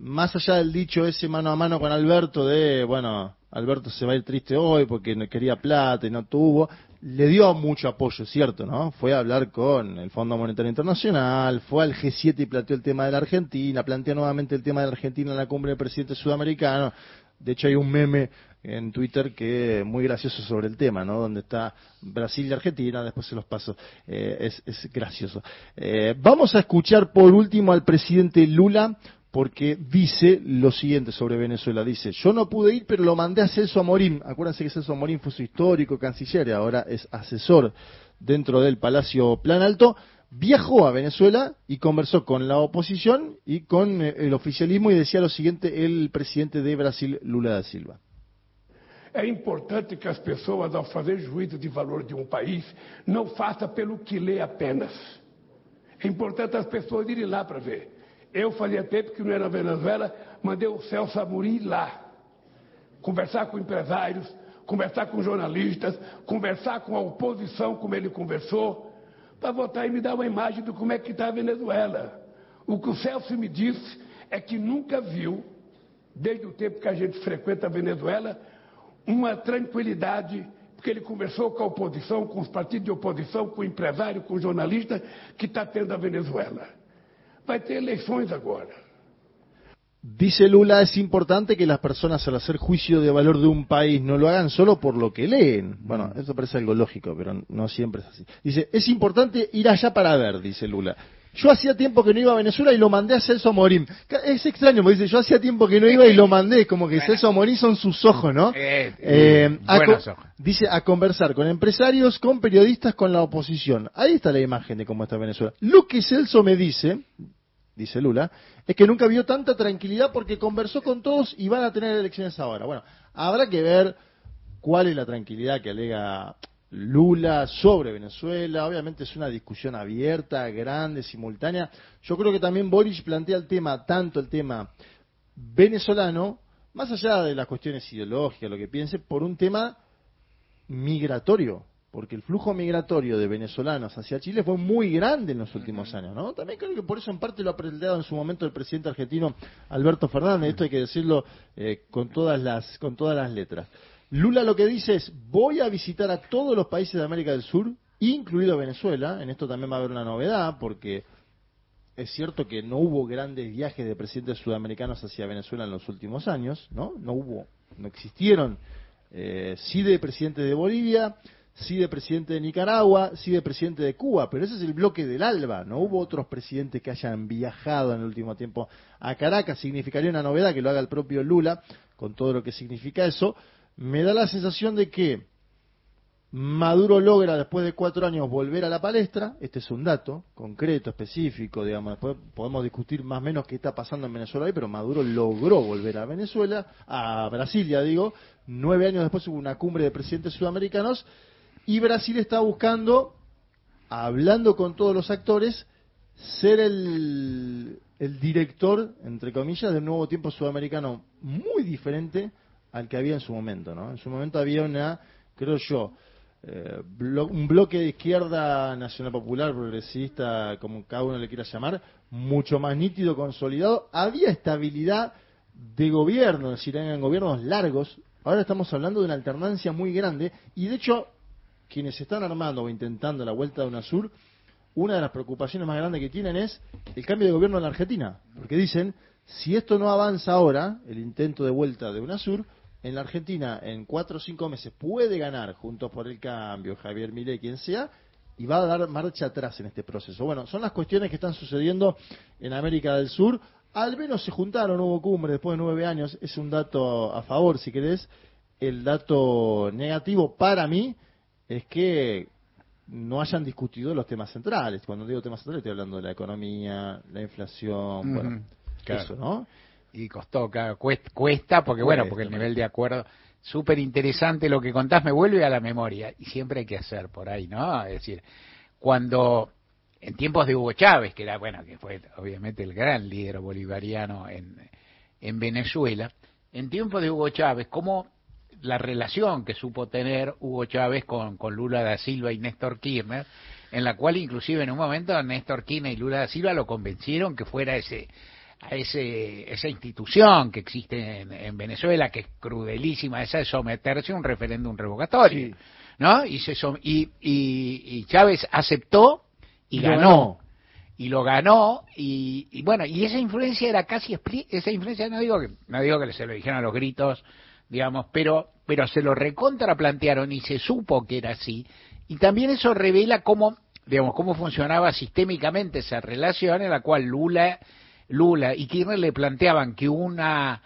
más allá del dicho ese mano a mano con Alberto de, bueno, Alberto se va a ir triste hoy porque no quería plata y no tuvo, le dio mucho apoyo, ¿cierto? ¿no? Fue a hablar con el Fondo Monetario Internacional, fue al G7 y planteó el tema de la Argentina, planteó nuevamente el tema de la Argentina en la cumbre del presidente sudamericano. De hecho, hay un meme en Twitter que es muy gracioso sobre el tema, ¿no? Donde está Brasil y Argentina, después se los paso. Eh, es, gracioso. Eh, vamos a escuchar por último al presidente Lula porque dice lo siguiente sobre Venezuela. Dice, yo no pude ir, pero lo mandé a Celso Amorín. Acuérdense que Celso Amorín fue su histórico canciller y ahora es asesor dentro del Palacio Plan Alto. Viajó a Venezuela y conversó con la oposición y con eh, el oficialismo y decía lo siguiente el presidente de Brasil, Lula da Silva. É importante que as pessoas, ao fazer juízo de valor de um país, não façam pelo que lê apenas. É importante as pessoas irem lá para ver. Eu fazia tempo que não era Venezuela, mandei o Celso Amorim lá. Conversar com empresários, conversar com jornalistas, conversar com a oposição, como ele conversou, para votar e me dar uma imagem de como é que está a Venezuela. O que o Celso me disse é que nunca viu, desde o tempo que a gente frequenta a Venezuela, uma tranquilidade, porque ele conversou com a oposição, com os partidos de oposição, com o empresário, com o jornalista, que está tendo a Venezuela. Vai ter eleições agora. Dice Lula, es importante que las personas al hacer juicio de valor de un país no lo hagan solo por lo que leen. Bueno, eso parece algo lógico, pero no siempre es así. Dice, es importante ir allá para ver, dice Lula. Yo hacía tiempo que no iba a Venezuela y lo mandé a Celso Morín. Es extraño, porque dice, yo hacía tiempo que no iba y lo mandé, como que Celso Morín son sus ojos, ¿no? Eh, eh, dice, a conversar con empresarios, con periodistas, con la oposición. Ahí está la imagen de cómo está Venezuela. Lo que Celso me dice, dice Lula, es que nunca vio tanta tranquilidad porque conversó con todos y van a tener elecciones ahora. Bueno, habrá que ver cuál es la tranquilidad que alega Lula sobre Venezuela. Obviamente es una discusión abierta, grande, simultánea. Yo creo que también Boris plantea el tema, tanto el tema venezolano, más allá de las cuestiones ideológicas, lo que piense, por un tema migratorio. porque el flujo migratorio de venezolanos hacia Chile fue muy grande en los últimos años, ¿no? También creo que por eso en parte lo ha aprendido en su momento el presidente argentino Alberto Fernández, esto hay que decirlo eh, con todas las con todas las letras. Lula lo que dice es, voy a visitar a todos los países de América del Sur, incluido Venezuela, en esto también va a haber una novedad, porque es cierto que no hubo grandes viajes de presidentes sudamericanos hacia Venezuela en los últimos años, ¿no? No hubo, no existieron. Eh, sí de presidente de Bolivia, sí de presidente de Nicaragua, sí de presidente de Cuba, pero ese es el bloque del ALBA, no hubo otros presidentes que hayan viajado en el último tiempo a Caracas, significaría una novedad que lo haga el propio Lula, con todo lo que significa eso. Me da la sensación de que Maduro logra después de cuatro años volver a la palestra, este es un dato concreto, específico, digamos, después podemos discutir más o menos qué está pasando en Venezuela hoy, pero Maduro logró volver a Venezuela, a Brasil ya digo, nueve años después hubo una cumbre de presidentes sudamericanos y Brasil está buscando, hablando con todos los actores, ser el, el director, entre comillas, del nuevo tiempo sudamericano muy diferente al que había en su momento, ¿no? En su momento había una, creo yo, eh, un bloque de izquierda nacional popular, progresista, como cada uno le quiera llamar, mucho más nítido, consolidado. Había estabilidad de gobierno, es decir, eran gobiernos largos. Ahora estamos hablando de una alternancia muy grande y de hecho quienes están armando o intentando la vuelta de UNASUR, una de las preocupaciones más grandes que tienen es el cambio de gobierno en la Argentina. Porque dicen, si esto no avanza ahora, el intento de vuelta de UNASUR, en la Argentina en cuatro o cinco meses puede ganar Juntos por el Cambio, Javier Milei, quien sea, y va a dar marcha atrás en este proceso. Bueno, son las cuestiones que están sucediendo en América del Sur. Al menos se juntaron, hubo cumbre después de nueve años, es un dato a favor, si querés. El dato negativo para mí es que no hayan discutido los temas centrales. Cuando digo temas centrales estoy hablando de la economía, la inflación, bueno, claro. eso, ¿no? Y costó, claro, cuesta, cuesta porque bueno, porque el nivel de acuerdo, súper interesante lo que contás, me vuelve a la memoria, y siempre hay que hacer por ahí, ¿no? Es decir, cuando en tiempos de Hugo Chávez, que era, bueno, que fue obviamente el gran líder bolivariano en, en Venezuela, en tiempos de Hugo Chávez, como la relación que supo tener Hugo Chávez con, con Lula da Silva y Néstor Kirchner, en la cual inclusive en un momento Néstor Kirchner y Lula da Silva lo convencieron que fuera ese a ese, esa institución que existe en, en Venezuela, que es crudelísima, esa de someterse a un referéndum revocatorio, ¿no? Y, se som- y, y, y Chávez aceptó y, ganó. ganó. Y lo ganó, y, y bueno, y esa influencia era casi, esa influencia, no digo que, no digo que se lo dijeron a los gritos, digamos, pero, pero se lo recontraplantearon y se supo que era así, y también eso revela cómo, digamos, cómo funcionaba sistémicamente esa relación en la cual Lula, Lula y Kirchner le planteaban que una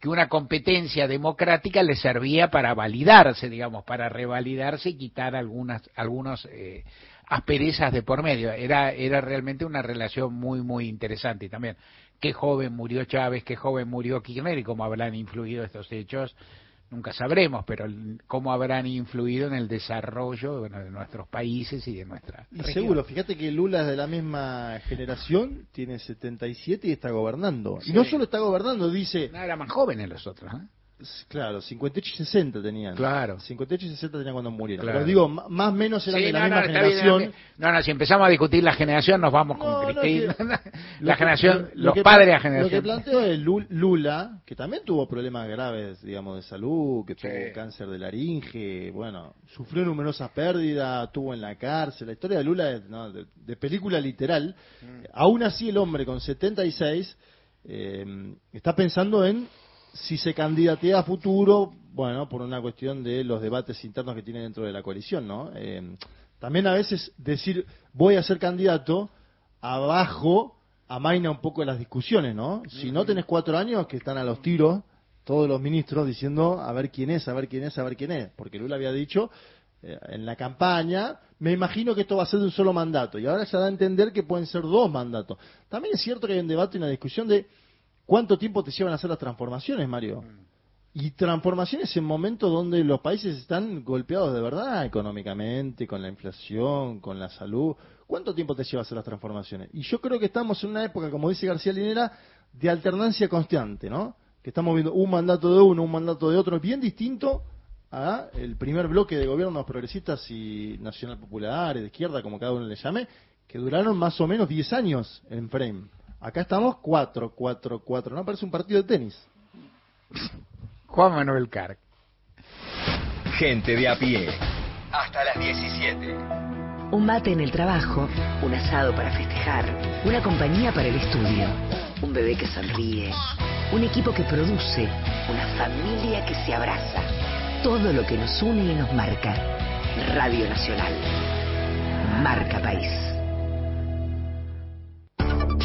que una competencia democrática le servía para validarse, digamos, para revalidarse y quitar algunas algunos eh, asperezas de por medio. Era era realmente una relación muy muy interesante y también qué joven murió Chávez, qué joven murió Kirchner y cómo habrán influido estos hechos nunca sabremos, pero cómo habrán influido en el desarrollo bueno, de nuestros países y de nuestra Y región. seguro, fíjate que Lula es de la misma generación, tiene 77 y está gobernando. Sí. Y no solo está gobernando, dice... No, eran más jóvenes los otros, ¿eh? Claro, 58 y 60 tenían. Claro. 58 y 60 tenían cuando murieron. Claro. Pero digo, más o menos eran Sí, de la no, misma no, generación. bien. no, no, si empezamos a discutir la generación nos vamos con No, Cristina. [LAUGHS] que- la que- generación, lo- lo los que padres de la pla- Lo que generación. planteo es Lu- Lula, que también tuvo problemas graves, digamos, de salud, que tuvo cáncer de laringe, bueno, sufrió numerosas pérdidas, tuvo en la cárcel. La historia de Lula es de película literal. Mm. Aún así, el hombre con 76 eh, está pensando en si se candidatea a futuro, bueno, por una cuestión de los debates internos que tiene dentro de la coalición, ¿no? Eh, también a veces decir voy a ser candidato abajo amaina un poco las discusiones, ¿no? Si no tenés cuatro años que están a los tiros todos los ministros diciendo a ver quién es, a ver quién es, a ver quién es, porque Lula había dicho eh, en la campaña, me imagino que esto va a ser de un solo mandato, y ahora se da a entender que pueden ser dos mandatos. También es cierto que hay un debate y una discusión de cuánto tiempo te llevan a hacer las transformaciones, Mario. Y transformaciones en momentos donde los países están golpeados de verdad económicamente, con la inflación, con la salud. ¿Cuánto tiempo te lleva a hacer las transformaciones? Y yo creo que estamos en una época, como dice García Linera, de alternancia constante, ¿no? Que estamos viendo un mandato de uno, un mandato de otro, bien distinto a el primer bloque de gobiernos progresistas y nacional populares, de izquierda, como cada uno le llame, que duraron más o menos 10 años en frame. Acá estamos 4, 4, 4. ¿No parece un partido de tenis? Juan Manuel Carc. Gente de a pie. Hasta las 17. Un mate en el trabajo, un asado para festejar, una compañía para el estudio, un bebé que sonríe, un equipo que produce, una familia que se abraza. Todo lo que nos une y nos marca. Radio Nacional. Marca País.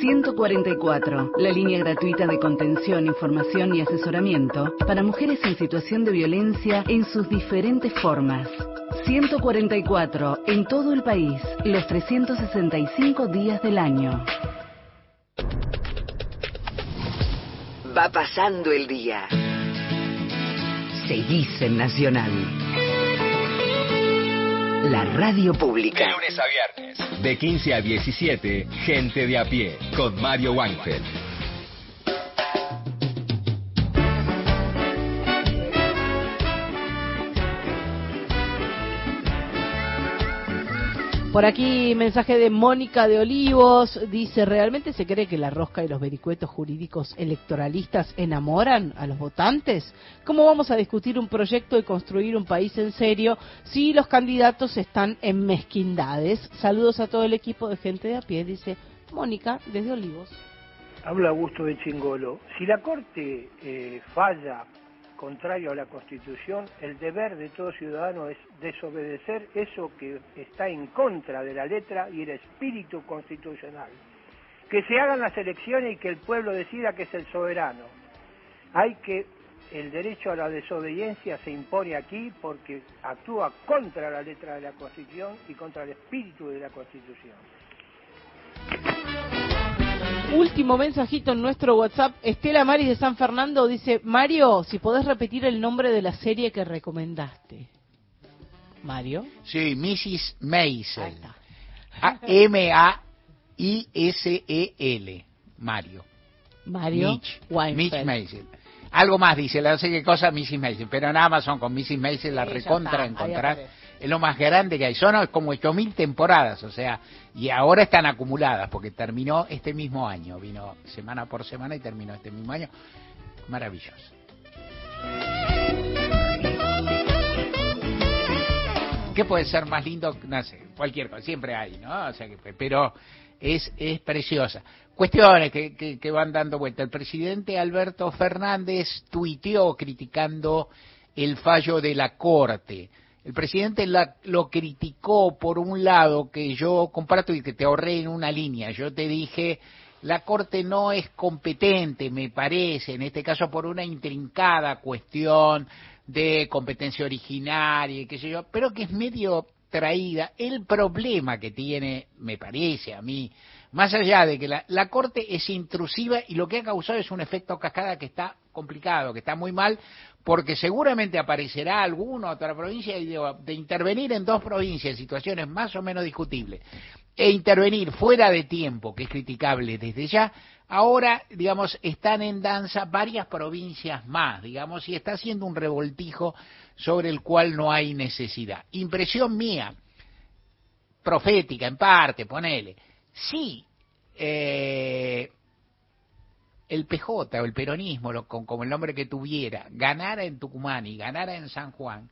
144, la línea gratuita de contención, información y asesoramiento para mujeres en situación de violencia en sus diferentes formas. 144, en todo el país, los 365 días del año. Va pasando el día. Seguís en Nacional. La radio pública. De lunes a viernes. De 15 a 17, Gente de a pie. Con Mario Weinfeld. Por aquí mensaje de Mónica de Olivos, dice, ¿realmente se cree que la rosca y los vericuetos jurídicos electoralistas enamoran a los votantes? ¿Cómo vamos a discutir un proyecto y construir un país en serio si los candidatos están en mezquindades? Saludos a todo el equipo de gente de a pie, dice Mónica desde Olivos. Habla Augusto de Chingolo. Si la Corte eh, falla contrario a la Constitución, el deber de todo ciudadano es desobedecer eso que está en contra de la letra y el espíritu constitucional. Que se hagan las elecciones y que el pueblo decida que es el soberano. Hay que el derecho a la desobediencia se impone aquí porque actúa contra la letra de la Constitución y contra el espíritu de la Constitución. Último mensajito en nuestro WhatsApp. Estela Maris de San Fernando dice, Mario, si podés repetir el nombre de la serie que recomendaste. Mario. Sí, Mrs. Maisel. A- M-A-I-S-E-L. Mario. Mario Mitch. Mitch Maisel. Algo más dice, no sé qué cosa, Mrs. Maisel. Pero en Amazon con Mrs. Maisel la Sí, recontra aparece. Es lo más grande que hay. Son como 8.000 temporadas, o sea, y ahora están acumuladas porque terminó este mismo año. Vino semana por semana y terminó este mismo año. Maravilloso. ¿Qué puede ser más lindo? No sé, cualquier cosa, siempre hay, ¿no? O sea, que, pero es, es preciosa. Cuestiones que, que, que van dando vuelta. El presidente Alberto Fernández tuiteó criticando el fallo de la Corte. El presidente la- lo criticó por un lado que yo comparto y que te ahorré en una línea. Yo te dije, la Corte no es competente, me parece, en este caso por una intrincada cuestión de competencia originaria y qué sé yo, pero que es medio traída. El problema que tiene, me parece a mí, más allá de que la, la Corte es intrusiva y lo que ha causado es un efecto cascada que está complicado, que está muy mal, porque seguramente aparecerá alguna otra provincia y de, de intervenir en dos provincias situaciones más o menos discutibles e intervenir fuera de tiempo, que es criticable desde ya, ahora, digamos, están en danza varias provincias más, digamos, y está haciendo un revoltijo sobre el cual no hay necesidad. Impresión mía, profética en parte, ponele, sí, eh, el PJ o el peronismo, lo- con, como el nombre que tuviera, ganara en Tucumán y ganara en San Juan,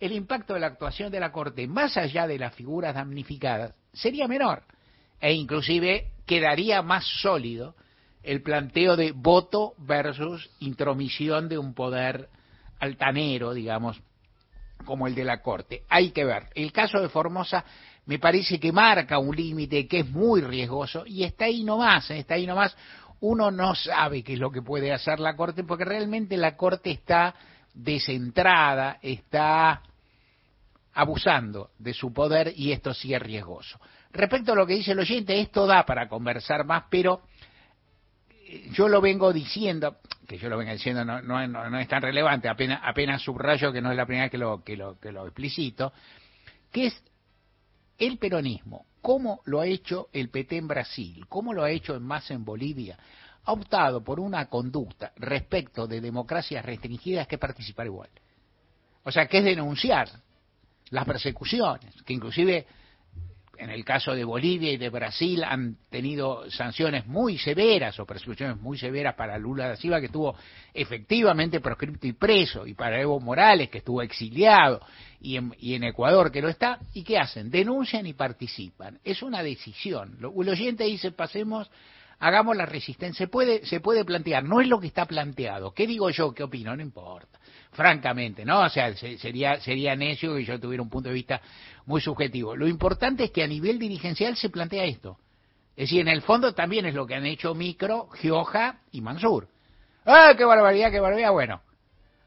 el impacto de la actuación de la Corte, más allá de las figuras damnificadas, sería menor. E inclusive quedaría más sólido el planteo de voto versus intromisión de un poder altanero, digamos, como el de la Corte. Hay que ver. El caso de Formosa me parece que marca un límite que es muy riesgoso y está ahí nomás, está ahí nomás. Uno no sabe qué es lo que puede hacer la Corte porque realmente la Corte está descentrada, está abusando de su poder y esto sí es riesgoso. Respecto a lo que dice el oyente, esto da para conversar más, pero eh, yo lo vengo diciendo, que yo lo vengo diciendo no, no, es tan relevante, apenas, apenas subrayo que no es la primera vez que lo, que lo, que lo explicito, que es el peronismo, cómo lo ha hecho el PT en Brasil, cómo lo ha hecho en Massa en Bolivia, ha optado por una conducta respecto de democracias restringidas que participar igual. O sea, que es denunciar las persecuciones, que inclusive en el caso de Bolivia y de Brasil han tenido sanciones muy severas o persecuciones muy severas para Lula da Silva, que estuvo efectivamente proscripto y preso, y para Evo Morales, que estuvo exiliado, y en, Ecuador, que lo está, ¿y qué hacen? Denuncian y participan. Es una decisión. Lo- El oyente dice, pasemos, hagamos la resistencia. Se puede, se puede plantear, no es lo que está planteado. ¿Qué digo yo? ¿Qué opino? No importa. Francamente, ¿no? O sea, se- sería, sería necio que yo tuviera un punto de vista muy subjetivo. Lo importante es que a nivel dirigencial se plantea esto. Es decir, en el fondo también es lo que han hecho Micro, Gioja y Mansur. ¡Ah, qué barbaridad, qué barbaridad! Bueno,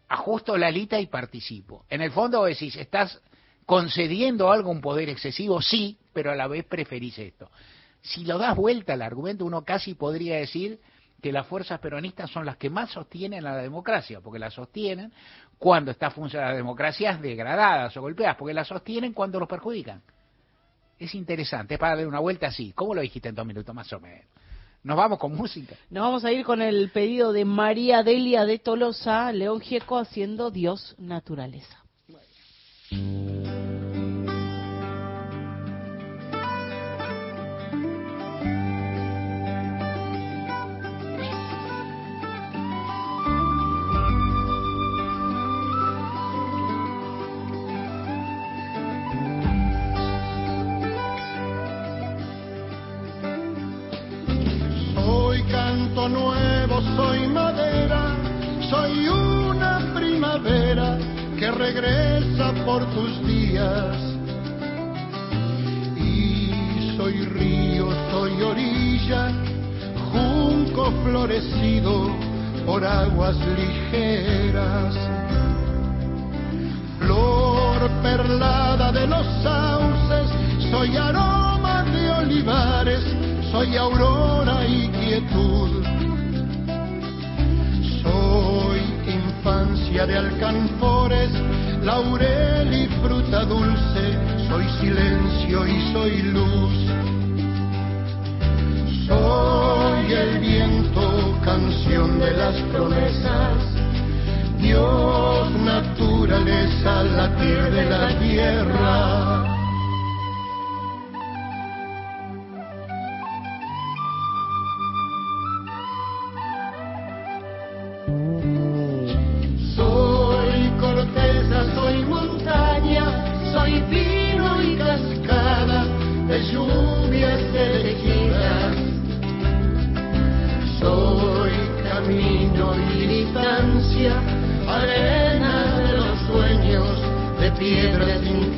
ajusto la lita y participo. En el fondo decís, ¿estás concediendo algo un poder excesivo? Sí, pero a la vez preferís esto. Si lo das vuelta al argumento, uno casi podría decir que las fuerzas peronistas son las que más sostienen a la democracia, porque la sostienen cuando está funcionando las democracias degradadas o golpeadas, porque la sostienen cuando los perjudican. Es interesante, es para darle una vuelta así. ¿Cómo lo dijiste en dos minutos más o menos? Nos vamos con música. Nos vamos a ir con el pedido de María Delia de Tolosa, León Gieco haciendo Dios Naturaleza. Regresa por tus días. Y soy río, soy orilla, junco florecido por aguas ligeras. Flor perlada de los sauces, soy aroma de olivares, soy aurora y quietud. Soy infancia de alcanfores, laurel y fruta dulce, soy silencio y soy luz. Soy el viento, canción de las promesas, Dios, naturaleza, latir de la tierra.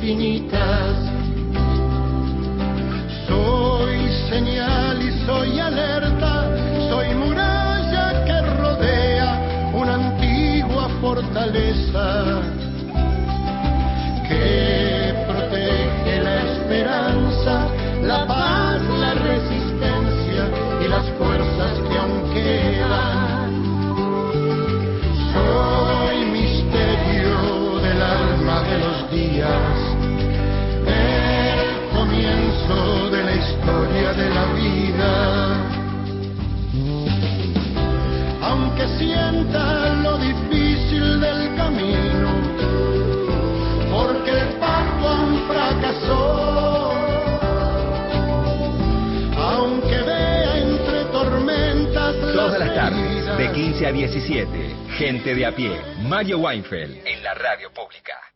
infinita. De la historia de la vida. Aunque sienta lo difícil del camino, porque el pacto aún fracasó. Aunque vea entre tormentas Todas las tardes, de 15 a 17, gente de a pie, Mario Weinfeld, en la radio pública.